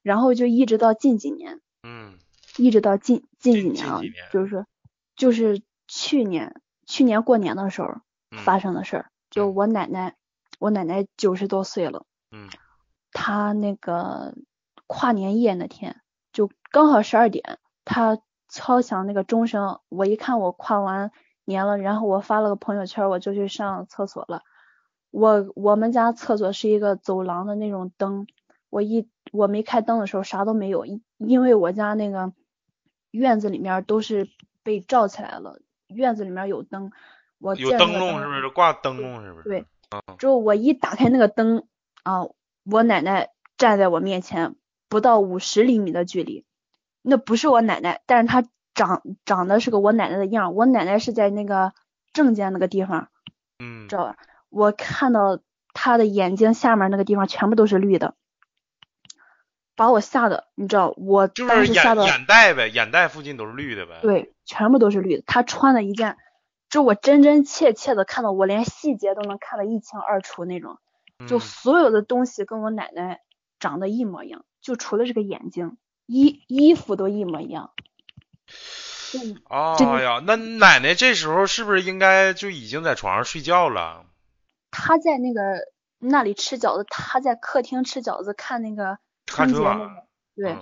Speaker 2: 然后就一直到近几年，
Speaker 1: 嗯，
Speaker 2: 一直到近
Speaker 1: 近
Speaker 2: 几年啊，就是就是去年去年过年的时候发生的事儿，就我奶奶。我奶奶九十多岁了，
Speaker 1: 嗯，
Speaker 2: 她那个跨年夜那天，就刚好十二点，她敲响那个钟声，我一看我跨完年了，然后我发了个朋友圈，我就去上厕所了。我我们家厕所是一个走廊的那种灯，我一我没开灯的时候啥都没有，因为我家那个院子里面都是被罩起来了，院子里面有灯，我
Speaker 1: 有灯笼是不是挂灯笼是不是？
Speaker 2: 对。之后我一打开那个灯啊，我奶奶站在我面前，不到五十厘米的距离，那不是我奶奶，但是她长长得是个我奶奶的样，我奶奶是在那个正间那个地方，
Speaker 1: 嗯，
Speaker 2: 知道吧？我看到她的眼睛下面那个地方全部都是绿的，把我吓的，你知道，我当时吓到
Speaker 1: 眼袋呗，眼袋附近都是绿的呗，
Speaker 2: 对，全部都是绿的。她穿了一件。就我真真切切的看到，我连细节都能看得一清二楚那种，就所有的东西跟我奶奶长得一模一样，就除了这个眼睛，衣衣服都一模一样。
Speaker 1: 哎呀，那奶奶这时候是不是应该就已经在床上睡觉了？
Speaker 2: 她在那个那里吃饺子，她在客厅吃饺子，看那个春节那个，对。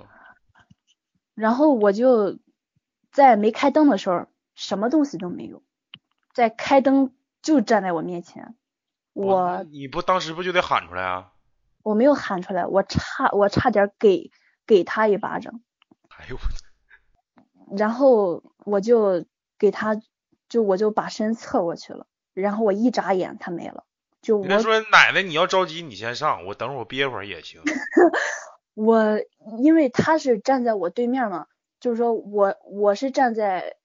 Speaker 2: 然后我就在没开灯的时候，什么东西都没有。在开灯就站在我面前，我
Speaker 1: 你不当时不就得喊出来啊？
Speaker 2: 我没有喊出来，我差我差点给给他一巴掌。
Speaker 1: 哎呦
Speaker 2: 我！然后我就给他，就我就把身侧过去了，然后我一眨眼他没了。就我
Speaker 1: 说奶奶你要着急你先上，我等会儿我憋会儿也行。
Speaker 2: 我因为他是站在我对面嘛，就是说我我是站在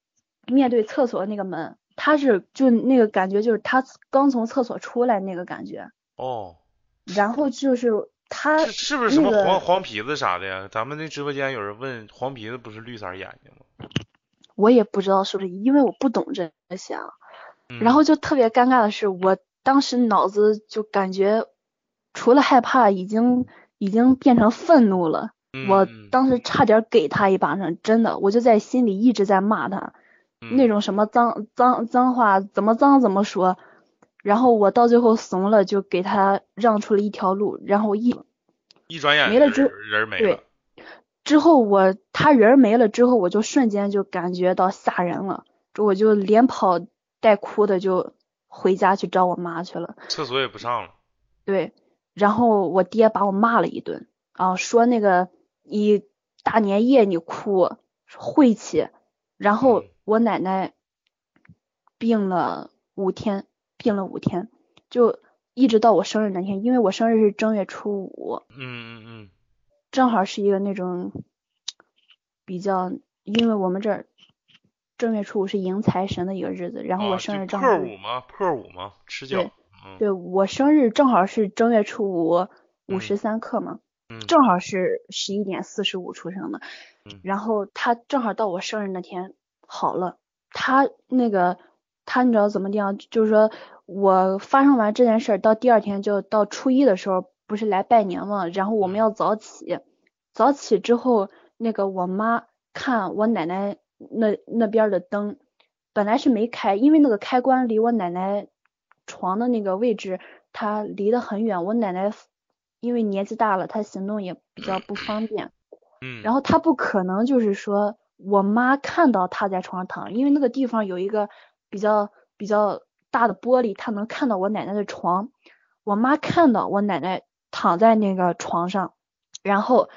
Speaker 2: 面对厕所那个门。他是就那个感觉，就是他刚从厕所出来那个感觉。
Speaker 1: 哦。
Speaker 2: 然后就是他
Speaker 1: 是不是什么黄黄皮子啥的呀？咱们那直播间有人问，黄皮子不是绿色眼睛吗？
Speaker 2: 我也不知道是不是，因为我不懂这些。然后就特别尴尬的是，我当时脑子就感觉除了害怕，已经已经变成愤怒了。我当时差点给他一巴掌，真的，我就在心里一直在骂他。那种什么脏脏脏话怎么脏怎么说，然后我到最后怂了，就给他让出了一条路，然后一
Speaker 1: 一转眼
Speaker 2: 没了之
Speaker 1: 人没
Speaker 2: 了。对，之后我他人没了之后，我就瞬间就感觉到吓人了，就我就连跑带哭的就回家去找我妈去了。
Speaker 1: 厕所也不上了。
Speaker 2: 对，然后我爹把我骂了一顿啊，说那个你大年夜你哭晦气，然后。我奶奶病了五天，病了五天，就一直到我生日那天，因为我生日是正月初
Speaker 1: 五，嗯嗯嗯，
Speaker 2: 正好是一个那种比较，因为我们这儿正月初五是迎财神的一个日子，然后我生日正好
Speaker 1: 破五吗？破五吗？吃饺，
Speaker 2: 对我生日正好是正月初五五时三刻嘛，正好是十一点四十五出生的，然后他正好到我生日那天。好了，他那个他你知道怎么样？就是说我发生完这件事儿，到第二天就到初一的时候，不是来拜年嘛？然后我们要早起，早起之后，那个我妈看我奶奶那那边的灯，本来是没开，因为那个开关离我奶奶床的那个位置，它离得很远。我奶奶因为年纪大了，她行动也比较不方便，
Speaker 1: 嗯，
Speaker 2: 然后她不可能就是说。我妈看到她在床上躺，因为那个地方有一个比较比较大的玻璃，她能看到我奶奶的床。我妈看到我奶奶躺在那个床上，然后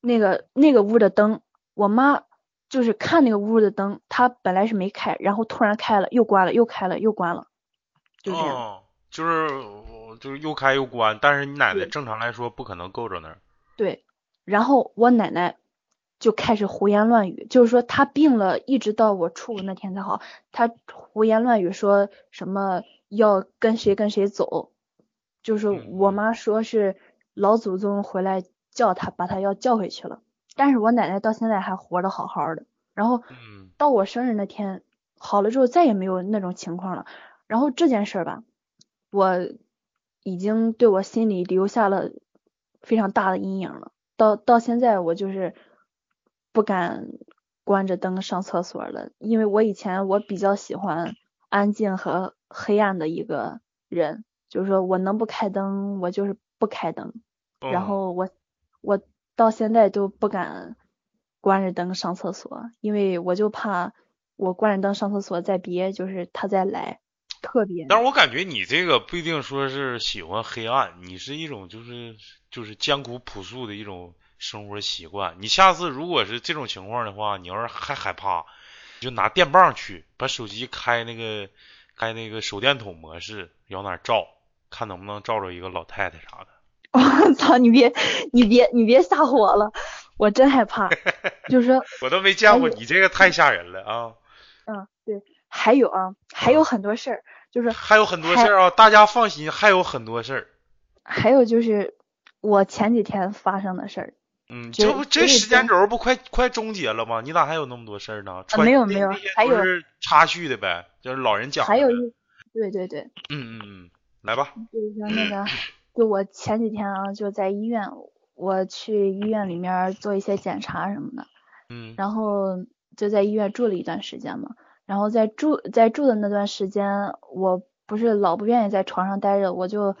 Speaker 2: 那个那个屋的灯，我妈就是看那个屋的灯，她本来是没开，然后突然开了，又关了，又开了，又关了，就这样。
Speaker 1: 哦，就是就是又开又关，但是你奶奶正常来说不可能够着那儿。
Speaker 2: 对，然后我奶奶就开始胡言乱语，就是说他病了，一直到我初五那天才好。他胡言乱语说什么要跟谁跟谁走，就是
Speaker 1: 嗯
Speaker 2: 我妈说是老祖宗回来叫他，把他要叫回去了。但是我奶奶到现在还活得好好的。然后
Speaker 1: 嗯
Speaker 2: 到我生日那天好了之后，再也没有那种情况了。然后这件事儿吧，我已经对我心里留下了非常大的阴影了。到到现在，我就是不敢关着灯上厕所了，因为我以前我比较喜欢安静和黑暗的一个人，就是说我能不开灯，我就是不开灯。然
Speaker 1: 哦
Speaker 2: 后我我到现在都不敢关着灯上厕所，因为我就怕我关着灯上厕所再憋，就是他再来，特别
Speaker 1: 但是我感觉你这个不一定说是喜欢黑暗，你是一种就是就是艰苦朴素的一种生活习惯。你下次如果是这种情况的话，你要是还害怕，你就拿电棒去把手机开那个开那个手电筒模式，往哪照，看能不能照着一个老太太啥的。
Speaker 2: 我操，你别你别你别吓唬我了，我真害怕。就是说，
Speaker 1: 我都没见过你这个太吓人了啊！
Speaker 2: 嗯，对，还有啊，还有很多事儿，就是
Speaker 1: 还有很多事儿啊，大家放心，还有很多事儿。
Speaker 2: 还有就是我前几天发生的事儿。
Speaker 1: 嗯，这不这时间
Speaker 2: 中
Speaker 1: 轴不快快终结了吗？你咋还有那么多事儿呢？
Speaker 2: 没有没有还有
Speaker 1: 都是插叙的呗，就是老人讲的。
Speaker 2: 还有一，对对对，
Speaker 1: 嗯嗯嗯，来吧。
Speaker 2: 就是说那个，就我前几天啊，就在医院，我去医院里面做一些检查什么的，
Speaker 1: 嗯
Speaker 2: 然后就在医院住了一段时间嘛。然后在住在住的那段时间，我不是老不愿意在床上待着，我就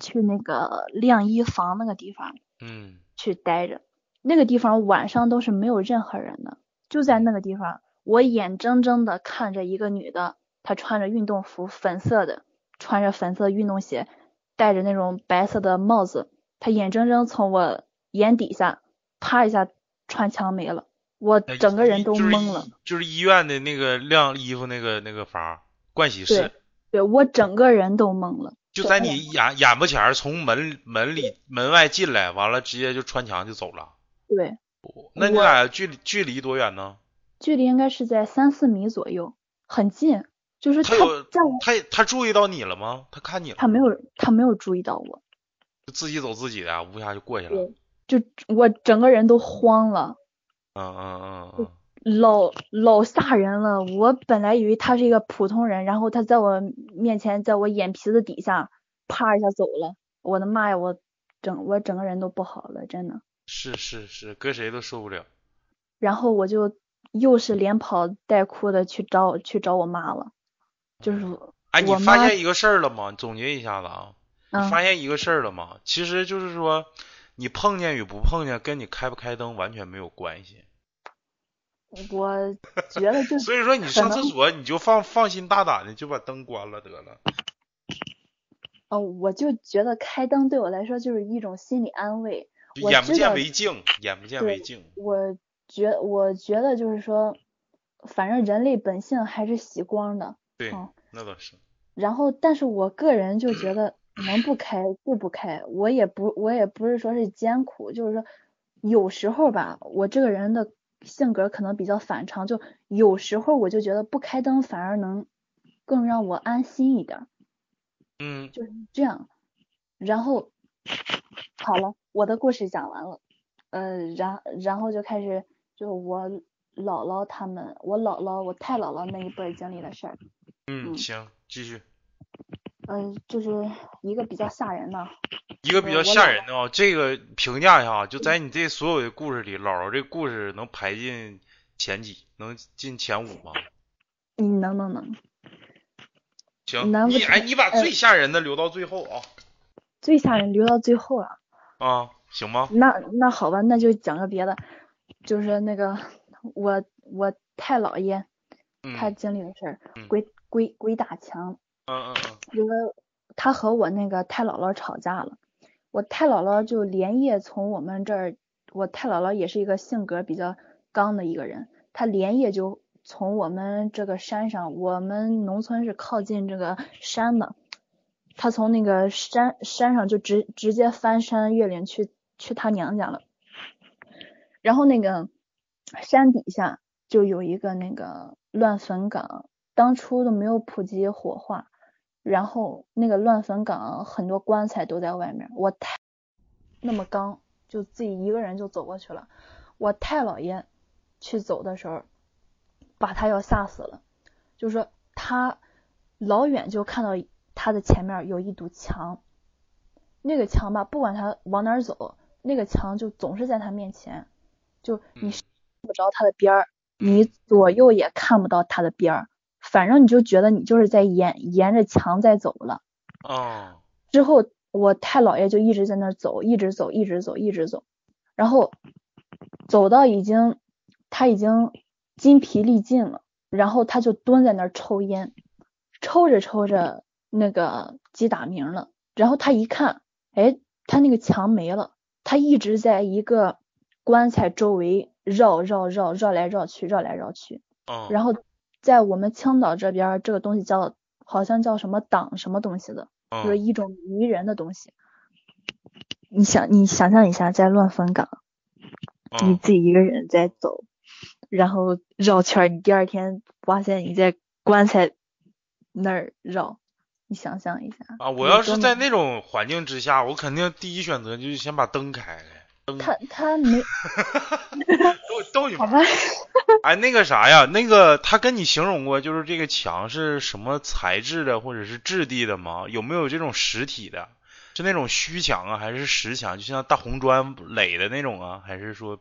Speaker 2: 去那个晾衣房那个地方
Speaker 1: 嗯
Speaker 2: 去待着。那个地方晚上都是没有任何人的，就在那个地方，我眼睁睁的看着一个女的，她穿着运动服，粉色的，穿着粉色运动鞋，戴着那种白色的帽子，她眼睁睁从我眼底下啪一下穿墙没了，我整个人都
Speaker 1: 就是
Speaker 2: 懵了。
Speaker 1: 医就是医院的那个晾衣服那个那个房盥洗室
Speaker 2: 对，对我整个人都懵了。
Speaker 1: 就在你眼眼巴前儿从门门里门外进来，完了直接就穿墙就走了。
Speaker 2: 对，
Speaker 1: 那你俩距离距离多远呢？
Speaker 2: 距离应该是在三四米左右，很近。就是他
Speaker 1: 他有，他他注意到你了吗？他看你了，
Speaker 2: 他没有，他没有注意到我。
Speaker 1: 就自己走自己的，无下就过去了。
Speaker 2: 对就我整个人都慌了，
Speaker 1: 嗯嗯嗯嗯，
Speaker 2: 老老吓人了。我本来以为他是一个普通人，然后他在我面前，在我眼皮子底下，啪一下走了。我的妈呀，我整我整个人都不好了，真的。
Speaker 1: 是是是，搁谁都受不了。
Speaker 2: 然后我就又是连跑带哭的去找去找我妈了，就是
Speaker 1: 哎，你发现一个事儿了吗？总结一下子啊，发现一个事儿了吗？其实就是说，你碰见与不碰见，跟你开不开灯完全没有关系。
Speaker 2: 我觉得就是
Speaker 1: 所以说，你上厕所你就放放心大胆的就把灯关了得了。
Speaker 2: 哦，我就觉得开灯对我来说就是一种心理安慰。
Speaker 1: 眼不见为净，眼不见为净。
Speaker 2: 我觉我觉得就是说，反正人类本性还是喜光的。
Speaker 1: 对
Speaker 2: 哦，
Speaker 1: 那倒是。
Speaker 2: 然后，但是我个人就觉得能不开就不开，我也不我也不是说是艰苦，就是说有时候吧，我这个人的性格可能比较反常，就有时候我就觉得不开灯反而能更让我安心一点儿。
Speaker 1: 嗯
Speaker 2: 就是这样。然后好了，我的故事讲完了，呃，然然后就开始就我姥姥他们，我姥姥我太姥姥那一辈儿经历的事儿，
Speaker 1: 嗯，
Speaker 2: 嗯
Speaker 1: 行，继续。
Speaker 2: 嗯、就是一个比较吓人的，
Speaker 1: 一个比较吓人的啊，这个评价一下啊，就在你这所有的故事里，姥姥这故事能排进前几，能进前五吗？
Speaker 2: 你能能能，
Speaker 1: 行，你哎，你把
Speaker 2: 呃
Speaker 1: 最吓人的留到最后啊
Speaker 2: 最吓人留到最后了。
Speaker 1: 啊，行吗？
Speaker 2: 那那好吧，那就讲个别的，就是那个我我太姥爷
Speaker 1: 嗯
Speaker 2: 他经历的事儿，
Speaker 1: 嗯
Speaker 2: 鬼鬼鬼打墙。
Speaker 1: 嗯嗯嗯
Speaker 2: 就是他和我那个太姥姥吵架了，我太姥姥就连夜从我们这儿，我太姥姥也是一个性格比较刚的一个人，她连夜就从我们这个山上，我们农村是靠近这个山的，她从那个山山上就直直接翻山越岭去去她娘家了，然后那个山底下就有一个那个乱坟岗，当初都没有普及火化。然后那个乱坟岗很多棺材都在外面，我太那么刚，就自己一个人就走过去了。我太姥爷去走的时候，把他要吓死了。就说他老远就看到他的前面有一堵墙，那个墙吧，不管他往哪走，那个墙就总是在他面前，就你看不着他的边儿，你左右也看不到他的边儿。反正你就觉得你就是在沿沿着墙在走了。
Speaker 1: 哦。
Speaker 2: 之后我太姥爷就一直在那走，一直走，一直走，一直走，然后走到已经他已经筋疲力尽了，然后他就蹲在那儿抽烟，抽着抽着那个鸡打鸣了，然后他一看，哎，他那个墙没了，他一直在一个棺材周围绕绕绕绕来绕去，绕来绕去。
Speaker 1: 哦。
Speaker 2: 然后。在我们青岛这边，这个东西叫好像叫什么党什么东西的，就是一种迷人的东西。你想，你想象一下，在乱坟岗，你自己一个人在走，然后绕圈，你第二天发现你在棺材那儿绕，你想象一下。
Speaker 1: 啊，我要是在那种环境之下，我肯定第一选择就是先把灯开开。
Speaker 2: 他他没，
Speaker 1: 逗逗你
Speaker 2: 好吧。
Speaker 1: 哎，那个啥呀，那个他跟你形容过，就是这个墙是什么材质的，或者是质地的吗？有没有这种实体的？是那种虚墙啊，还是实墙？就像大红砖垒的那种啊，还是说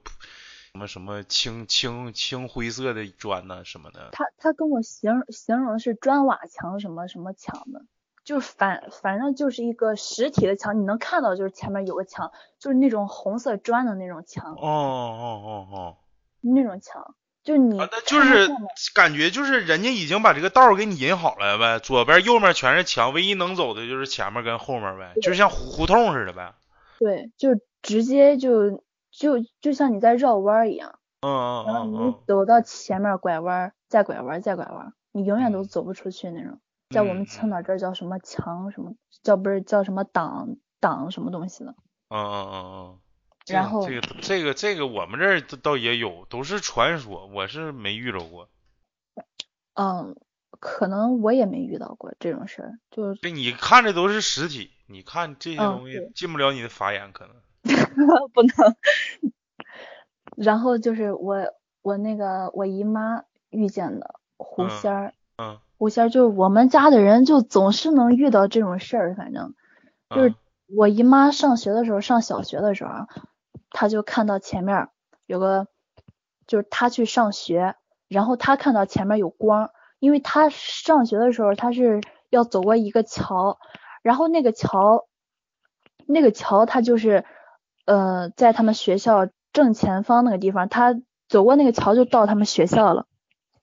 Speaker 1: 什么什么青青青灰色的砖呢？什么的？
Speaker 2: 他他跟我形形容的是砖瓦墙，什么什么墙的。就反反正就是一个实体的墙，你能看到就是前面有个墙，就是那种红色砖的那种墙。
Speaker 1: 哦哦哦哦，
Speaker 2: 那种墙，就你
Speaker 1: 那就是感觉就是人家已经把这个道给你引好了呗，左边右面全是墙，唯一能走的就是前面跟后面呗，就像胡胡同似的呗。
Speaker 2: 对，就直接就就就像你在绕弯一样。
Speaker 1: 嗯嗯
Speaker 2: 嗯。然后你走到前面拐弯，再拐弯，再拐弯，你永远都走不出去那种。在我们青岛这儿叫什么墙什么叫不是叫什么挡挡什么东西的？
Speaker 1: 嗯嗯嗯嗯。
Speaker 2: 然后
Speaker 1: 这个这个这个我们这儿倒也有，都是传说，我是没遇着过。
Speaker 2: 嗯，可能我也没遇到过这种事儿，就。
Speaker 1: 是你看着都是实体，你看这些东西进不了你的法眼，可能。
Speaker 2: 不能。然后就是我我那个我姨妈遇见的狐仙儿。
Speaker 1: 嗯。
Speaker 2: 狐仙就是我们家的人，就总是能遇到这种事儿。反正就是我姨妈上学的时候，上小学的时候，她就看到前面有个，就是她去上学，然后她看到前面有光，因为她上学的时候，她是要走过一个桥，然后那个桥，那个桥它就是呃在他们学校正前方那个地方，她走过那个桥就到他们学校了。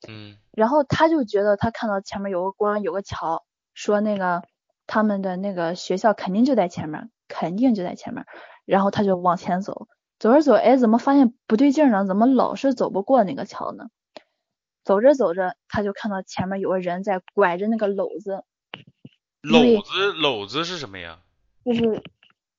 Speaker 1: 嗯。
Speaker 2: 然后他就觉得他看到前面有个光，有个桥，说那个他们的那个学校肯定就在前面，肯定就在前面。然后他就往前走，走着走，哎，怎么发现不对劲呢？怎么老是走不过那个桥呢？走着走着，他就看到前面有个人在拐着那个篓子。
Speaker 1: 篓子，篓子是什么呀？
Speaker 2: 就是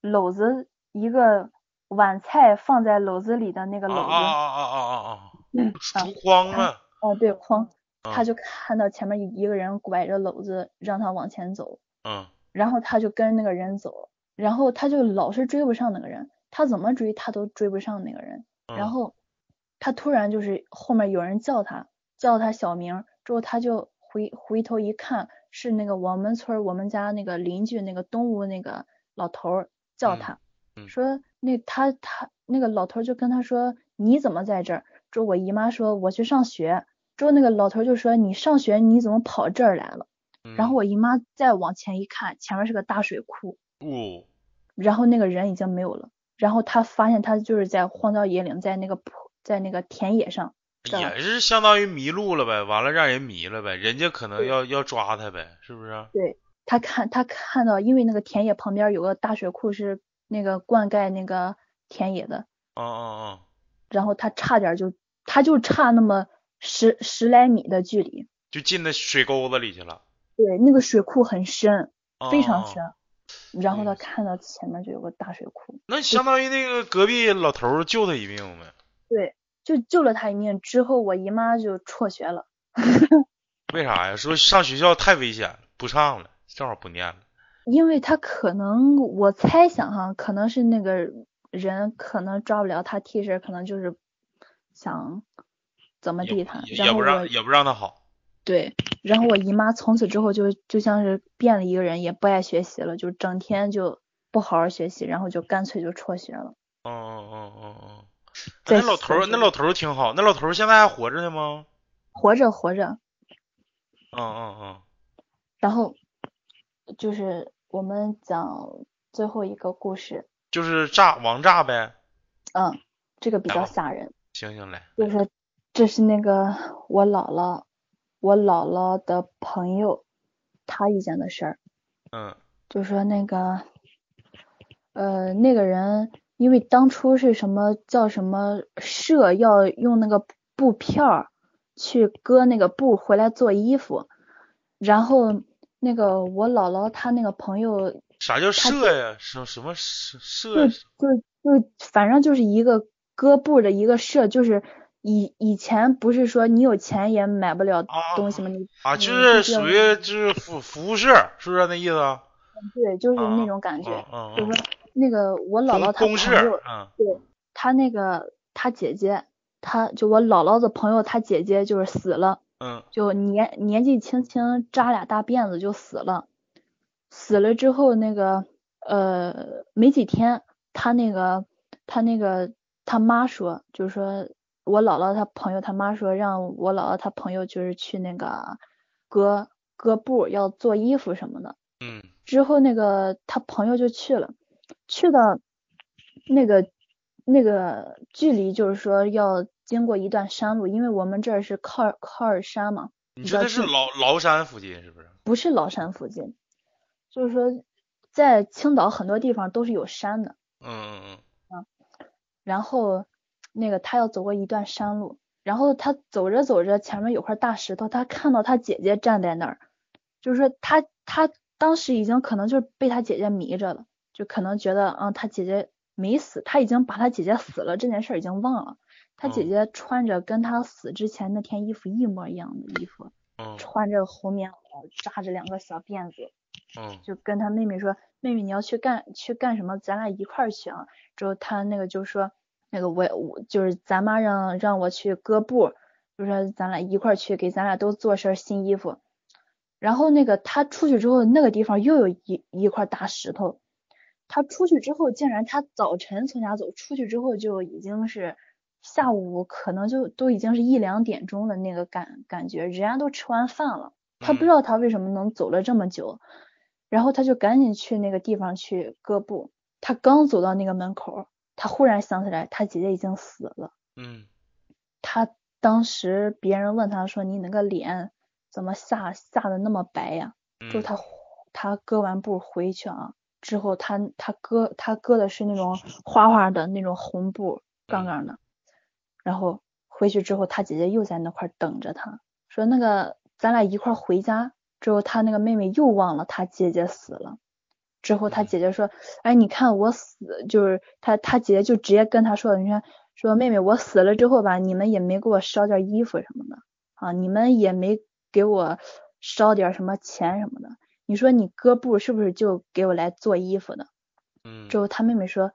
Speaker 2: 篓子，一个碗菜放在篓子里的那个篓子。啊
Speaker 1: 啊啊啊啊啊！竹筐嘛。
Speaker 2: 哦，对，筐。他就看到前面一一个人拐着篓子，让他往前走。
Speaker 1: 嗯。
Speaker 2: 然后他就跟那个人走，然后他就老是追不上那个人，他怎么追他都追不上那个人。然后他突然就是后面有人叫他，叫他小名，之后他就回回头一看，是那个我们村我们家那个邻居那个东屋那个老头叫他，说那他他那个老头就跟他说你怎么在这儿？之后我姨妈说我去上学。之后那个老头就说：“你上学你怎么跑这儿来了？”然后我姨妈再往前一看，前面是个大水库。
Speaker 1: 哦。
Speaker 2: 然后那个人已经没有了。然后他发现他就是在荒郊野岭，在那个坡，在那个田野上。
Speaker 1: 也是相当于迷路了呗，完了让人迷了呗，人家可能要要抓他呗，是不是？
Speaker 2: 对。他看他看到，因为那个田野旁边有个大水库是那个灌溉那个田野的，
Speaker 1: 哦哦哦，
Speaker 2: 然后他差点就他就差那么十十来米的距离，
Speaker 1: 就进那水沟子里去了，
Speaker 2: 对，那个水库很深，非常
Speaker 1: 哦
Speaker 2: 深，然后他
Speaker 1: 嗯
Speaker 2: 看到前面就有个大水库，
Speaker 1: 那相当于那个隔壁老头救他一命呗。
Speaker 2: 对，就救了他一命之后，我姨妈就辍学了。
Speaker 1: 为啥呀？说上学校太危险了，不上了，正好不念了。
Speaker 2: 因为他可能，我猜想哈，可能是那个人可能抓不了他替身，可能就是想怎么地他，
Speaker 1: 也
Speaker 2: 然后
Speaker 1: 也不让也不让他好。
Speaker 2: 对，然后我姨妈从此之后就就像是变了一个人，也不爱学习了，就整天就不好好学习，然后就干脆就辍学了。
Speaker 1: 嗯嗯嗯嗯嗯。那老头儿，那老头儿挺好。那老头儿现在还活着呢吗？
Speaker 2: 活着活着，
Speaker 1: 嗯嗯嗯。
Speaker 2: 然后就是我们讲最后一个故事，
Speaker 1: 就是炸王炸呗。
Speaker 2: 嗯，这个比较吓人。
Speaker 1: 行行来。
Speaker 2: 就是这是那个我姥姥，我姥姥的朋友，他遇见的事儿。
Speaker 1: 嗯
Speaker 2: 就说那个，呃，那个人因为当初是什么叫什么社要用那个布片儿去割那个布回来做衣服，然后那个我姥姥她那个朋友
Speaker 1: 啥叫社呀？什什么社
Speaker 2: 就
Speaker 1: 社？
Speaker 2: 就就反正就是一个割布的一个社，就是以以前不是说你有钱也买不了
Speaker 1: 啊
Speaker 2: 东西吗？你
Speaker 1: 啊，
Speaker 2: 你
Speaker 1: 就是属于就是服服务社，是不是那意思啊？
Speaker 2: 对，就是
Speaker 1: 啊
Speaker 2: 那种感觉。就是说那个我姥姥她朋
Speaker 1: 公公社，
Speaker 2: 友，
Speaker 1: 嗯
Speaker 2: 对，她那个她姐姐，她就我姥姥的朋友，她姐姐就是死了，
Speaker 1: 嗯
Speaker 2: 就年年纪轻轻扎俩大辫子就死了。死了之后，那个呃没几天，她那个她那个她妈说，就是说我姥姥她朋友她妈说让我姥姥她朋友就是去那个割割布要做衣服什么的。
Speaker 1: 嗯
Speaker 2: 之后那个他朋友就去了，去到那个那个距离就是说要经过一段山路，因为我们这儿是靠靠尔山嘛，
Speaker 1: 你说的是崂崂山附近是不是？
Speaker 2: 不是崂山附近，就是说在青岛很多地方都是有山的。
Speaker 1: 嗯嗯嗯
Speaker 2: 然后那个他要走过一段山路，然后他走着走着，前面有块大石头，他看到他姐姐站在那儿，就是说他他当时已经可能就是被他姐姐迷着了，就可能觉得嗯他姐姐没死，他已经把他姐姐死了这件事儿已经忘了，他姐
Speaker 1: 嗯
Speaker 2: 姐穿着跟他死之前那天衣服一模一样的衣服，
Speaker 1: 嗯
Speaker 2: 穿着红棉袄，扎着两个小辫子，
Speaker 1: 嗯
Speaker 2: 就跟他妹妹说，妹妹你要去干去干什么？咱俩一块儿去啊。之后他那个就说，那个我我就是咱妈让让我去割布，就说咱俩一块儿去，给咱俩都做身新衣服。然后那个他出去之后，那个地方又有一一块大石头。他出去之后，竟然他早晨从家走，出去之后就已经是下午，可能就都已经是一两点钟的那个感感觉，人家都吃完饭了。他不知
Speaker 1: 嗯
Speaker 2: 道他为什么能走了这么久，然后他就赶紧去那个地方去割布。他刚走到那个门口，他忽然想起来他姐姐已经死了。
Speaker 1: 嗯
Speaker 2: 他当时别人问他说：“你那个脸怎么吓吓得那么白呀？”之后
Speaker 1: 嗯
Speaker 2: 他他割完布回去啊，之后他他割他割的是那种花花的那种红布，杠杠的。然后回去之后，他姐姐又在那块等着他，说那个咱俩一块回家。之后他那个妹妹又忘了他姐姐死了。之后他
Speaker 1: 嗯
Speaker 2: 姐姐说：“哎，你看我死，就是他他姐姐就直接跟他说，你看说妹妹我死了之后吧，你们也没给我烧件衣服什么的啊，你们也没给我烧点什么钱什么的。你说你哥布是不是就给我来做衣服的？”
Speaker 1: 嗯
Speaker 2: 之后他妹妹说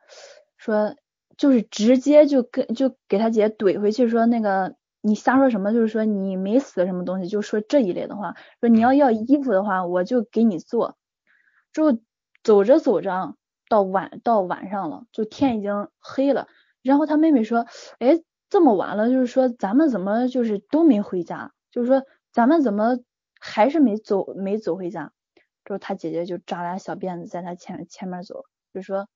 Speaker 2: 说就是直接就跟就给他姐姐怼回去说那个你瞎说什么，就是说你没死什么东西，就说这一类的话，说你要要衣服的话，我就给你做。之后走着走着到晚到晚上了，就天已经黑了。然后他妹妹说，哎，这么晚了，就是说咱们怎么就是都没回家，就是说咱们怎么还是没走没走回家。之后他姐姐就扎俩小辫子在他前前面走，就说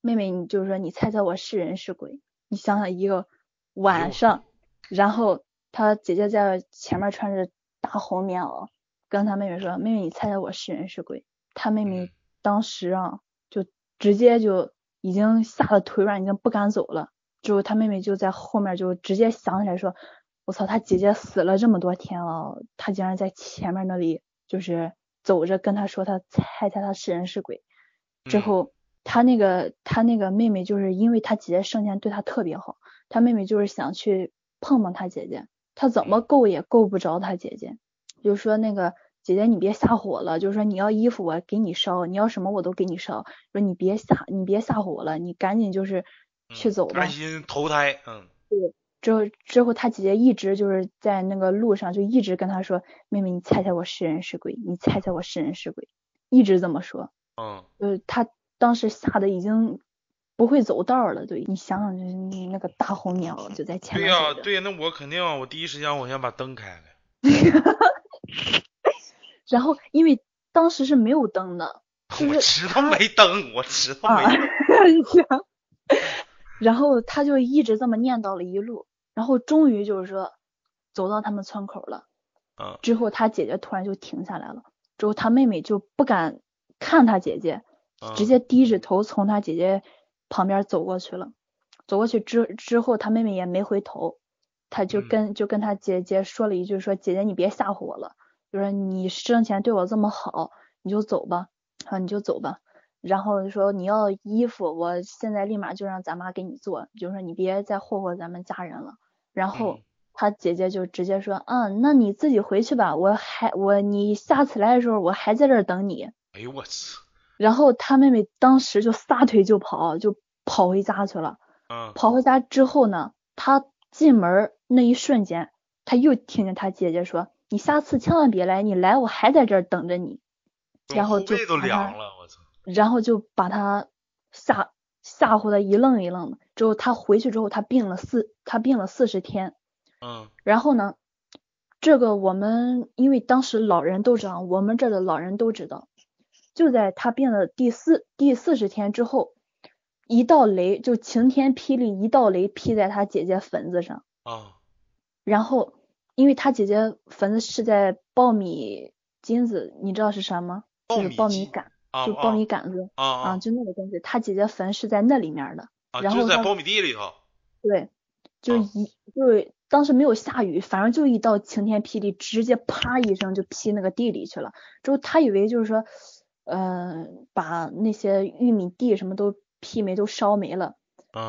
Speaker 2: 妹妹，你就是说你猜猜我是人是鬼？你想想一个晚上，然后他姐姐在前面穿着大红棉袄，跟他妹妹说，妹妹你猜猜我是人是鬼？他妹妹当时啊，就直接就已经吓得腿软，已经不敢走了。之后他妹妹就在后面就直接想起来说：“我操，他姐姐死了这么多天了，他竟然在前面那里就是走着跟他说他猜猜他是人是鬼。”之后他那个他那个妹妹就是因为他姐姐生前对他特别好，他妹妹就是想去碰碰他姐姐，他怎么够也够不着他姐姐，就说那个。姐姐，你别吓唬我了，就是说你要衣服我给你烧，你要什么我都给你烧，说你别吓你别吓唬我了，你赶紧就是去走吧。
Speaker 1: 担心投胎，嗯。
Speaker 2: 对，之后之后他姐姐一直就是在那个路上就一直跟他说，妹妹你猜猜我是人是鬼？你猜猜我是人是鬼？一直这么说。
Speaker 1: 嗯。
Speaker 2: 就是，他当时吓得已经不会走道了，对你想想就是你那个大红鸟 就在前面。
Speaker 1: 对呀，对呀，那我肯定我第一时间我先把灯开开。
Speaker 2: 然后，因为当时是没有灯的，
Speaker 1: 我知道没灯，我知道没
Speaker 2: 灯。然后他就一直这么念叨了一路，然后终于就是说走到他们村口了。
Speaker 1: 嗯。
Speaker 2: 之后他姐姐突然就停下来了，之后他妹妹就不敢看他姐姐，直接低着头从他姐姐旁边走过去了。走过去之之后，他妹妹也没回头，他就跟就跟他姐姐说了一句，说姐姐你别吓唬我了。就是你生前对我这么好，你就走吧，啊你就走吧。然后说你要衣服，我现在立马就让咱妈给你做，就是说你别再霍霍咱们家人了。然后他姐姐就直接说，嗯，那你自己回去吧，我还我你下次来的时候我还在这儿等你。
Speaker 1: 哎呦我去！
Speaker 2: 然后他妹妹当时就撒腿就跑，就跑回家去了。
Speaker 1: 嗯。
Speaker 2: 跑回家之后呢，他进门那一瞬间，他又听见他姐姐说。你下次千万别来，你来我还在这儿等着你，然后就
Speaker 1: 都凉了，我操！
Speaker 2: 然后就把他吓吓唬的一愣一愣的。之后他回去之后，他病了四，他病了四十天。
Speaker 1: 嗯。
Speaker 2: 然后呢，这个我们因为当时老人都知道，我们这的老人都知道，就在他病了第四第四十天之后，一道雷就晴天霹雳，一道雷劈在他姐姐坟子上。
Speaker 1: 啊。
Speaker 2: 然后。因为他姐姐坟子是在苞米金子，你知道是啥吗？就是苞米杆，就苞米杆子
Speaker 1: 啊，
Speaker 2: 就那个东西。他姐姐坟是在那里面的，然后
Speaker 1: 在苞米地里头。
Speaker 2: 对，就一就当时没有下雨，反正就一道晴天霹雳，直接啪一声就劈那个地里去了。之后他以为就是说，呃，把那些玉米地什么都劈没，都烧没了。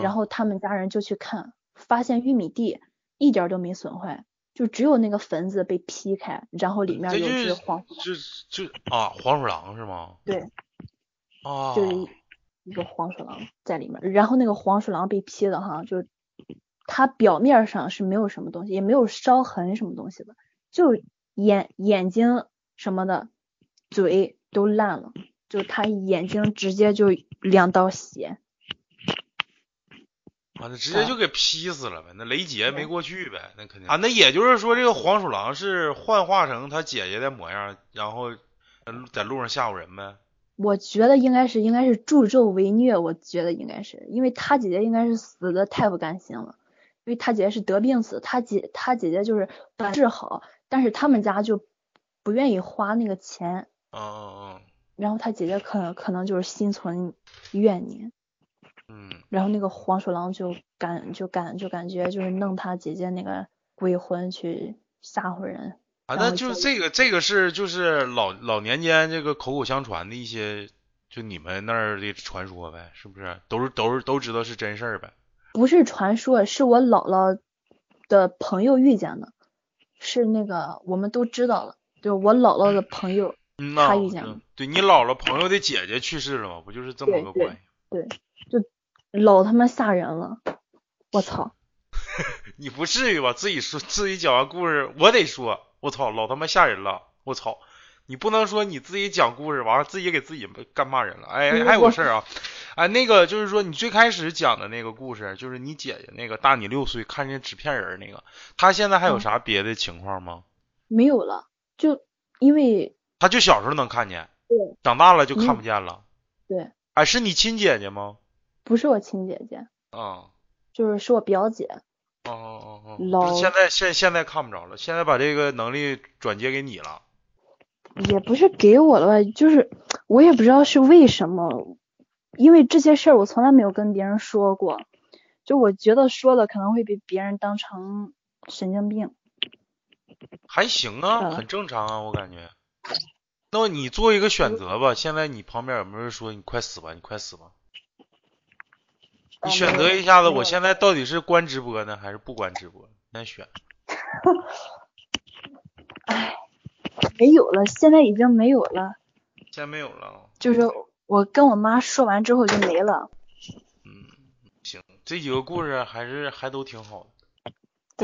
Speaker 2: 然后他们家人就去看，发现玉米地一点都没损坏。就只有那个坟子被劈开，然后里面有只黄，
Speaker 1: 就就啊黄鼠狼是吗？
Speaker 2: 对，
Speaker 1: 啊，
Speaker 2: 就是一个黄鼠狼在里面，然后那个黄鼠狼被劈的哈，就它表面上是没有什么东西，也没有烧痕什么东西的，就眼眼睛什么的，嘴都烂了，就它眼睛直接就两道血。
Speaker 1: 啊，那直接就给劈死了呗，那雷劫没过去呗，那肯定啊，那也就是说这个黄鼠狼是幻化成他姐姐的模样，然后在路上吓唬人呗。
Speaker 2: 我觉得应该是应该是助纣为虐，我觉得应该是因为他姐姐应该是死的太不甘心了，因为他姐姐是得病死，他姐他姐姐就是治好，但是他们家就不愿意花那个钱。
Speaker 1: 嗯嗯嗯。
Speaker 2: 然后他姐姐可能可能就是心存怨念。
Speaker 1: 嗯，
Speaker 2: 然后那个黄鼠狼就感就感就感觉就是弄他姐姐那个鬼魂去吓唬人
Speaker 1: 啊，那就这个这个是就是老老年间这个口口相传的一些，就你们那儿的传说呗，是不是？都是都是都知道是真事儿呗？
Speaker 2: 不是传说，是我姥姥的朋友遇见的，是那个我们都知道了，就我姥姥的朋友，他遇见的。
Speaker 1: 对你姥姥朋友的姐姐去世了吗？不就是这么个关系？
Speaker 2: 对，就。老他妈吓人了，我操！
Speaker 1: 你不至于吧？自己说自己讲完故事，我得说，我操，老他妈吓人了，我操！你不能说你自己讲故事完了自己给自己干骂人了。哎，还有个事儿啊，哎，那个就是说你最开始讲的那个故事，就是你姐姐那个大你六岁看见纸片人那个，她现在还有啥别的情况吗？
Speaker 2: 没有了，就因为
Speaker 1: 她就小时候能看见，
Speaker 2: 对，
Speaker 1: 长大了就看不见了。
Speaker 2: 对，
Speaker 1: 哎，是你亲姐姐吗？
Speaker 2: 不是我亲姐姐，
Speaker 1: 啊，
Speaker 2: 就是是我表姐。
Speaker 1: 哦哦哦
Speaker 2: 老
Speaker 1: 现在现现在看不着了，现在把这个能力转接给你了。
Speaker 2: 也不是给我了吧，就是我也不知道是为什么，因为这些事儿我从来没有跟别人说过，就我觉得说了可能会被别人当成神经病。
Speaker 1: 还行啊，很正常啊，我感觉。那你做一个选择吧，现在你旁边有没有人说你快死吧，你快死吧？你选择一下子，我现在到底是关直播呢，还是不关直播？先选。
Speaker 2: 哎，没有了，现在已经没有了。
Speaker 1: 现在没有了。
Speaker 2: 就是我跟我妈说完之后就没了。
Speaker 1: 嗯，行，这几个故事还是还都挺好的。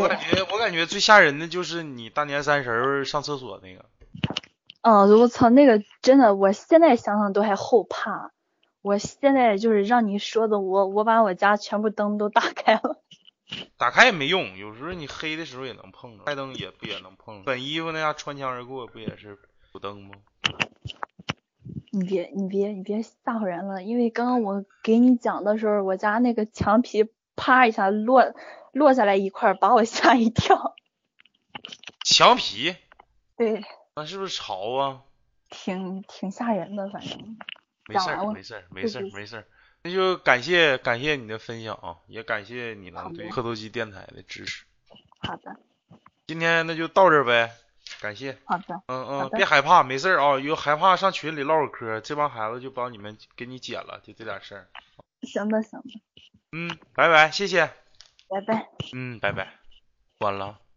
Speaker 1: 我感觉我感觉最吓人的就是你大年三十上厕所那个。
Speaker 2: 嗯，我操，那个真的，我现在想想都还后怕。我现在就是让你说的，我我把我家全部灯都打开了。
Speaker 1: 打开也没用，有时候你黑的时候也能碰着，开灯也不也能碰。本衣服那样穿墙而过，不也是补灯吗？
Speaker 2: 你别你别你别吓唬人了，因为刚刚我给你讲的时候，我家那个墙皮啪一下落落下来一块，把我吓一跳。
Speaker 1: 墙皮？
Speaker 2: 对。
Speaker 1: 那是不是潮啊？
Speaker 2: 挺挺吓人的，反正。
Speaker 1: 没事儿，没事儿，没事儿，没事儿。那就感谢感谢你的分享啊，也感谢你能对磕头机电台的支持。
Speaker 2: 好的。
Speaker 1: 今天那就到这呗，感谢。
Speaker 2: 好的。
Speaker 1: 嗯嗯，别害怕，没事儿啊，有害怕上群里唠会嗑，这帮孩子就帮你们给你解了，就这点事儿。
Speaker 2: 行的，行的。
Speaker 1: 嗯，拜拜，谢谢。
Speaker 2: 拜拜。
Speaker 1: 嗯，拜拜。关了。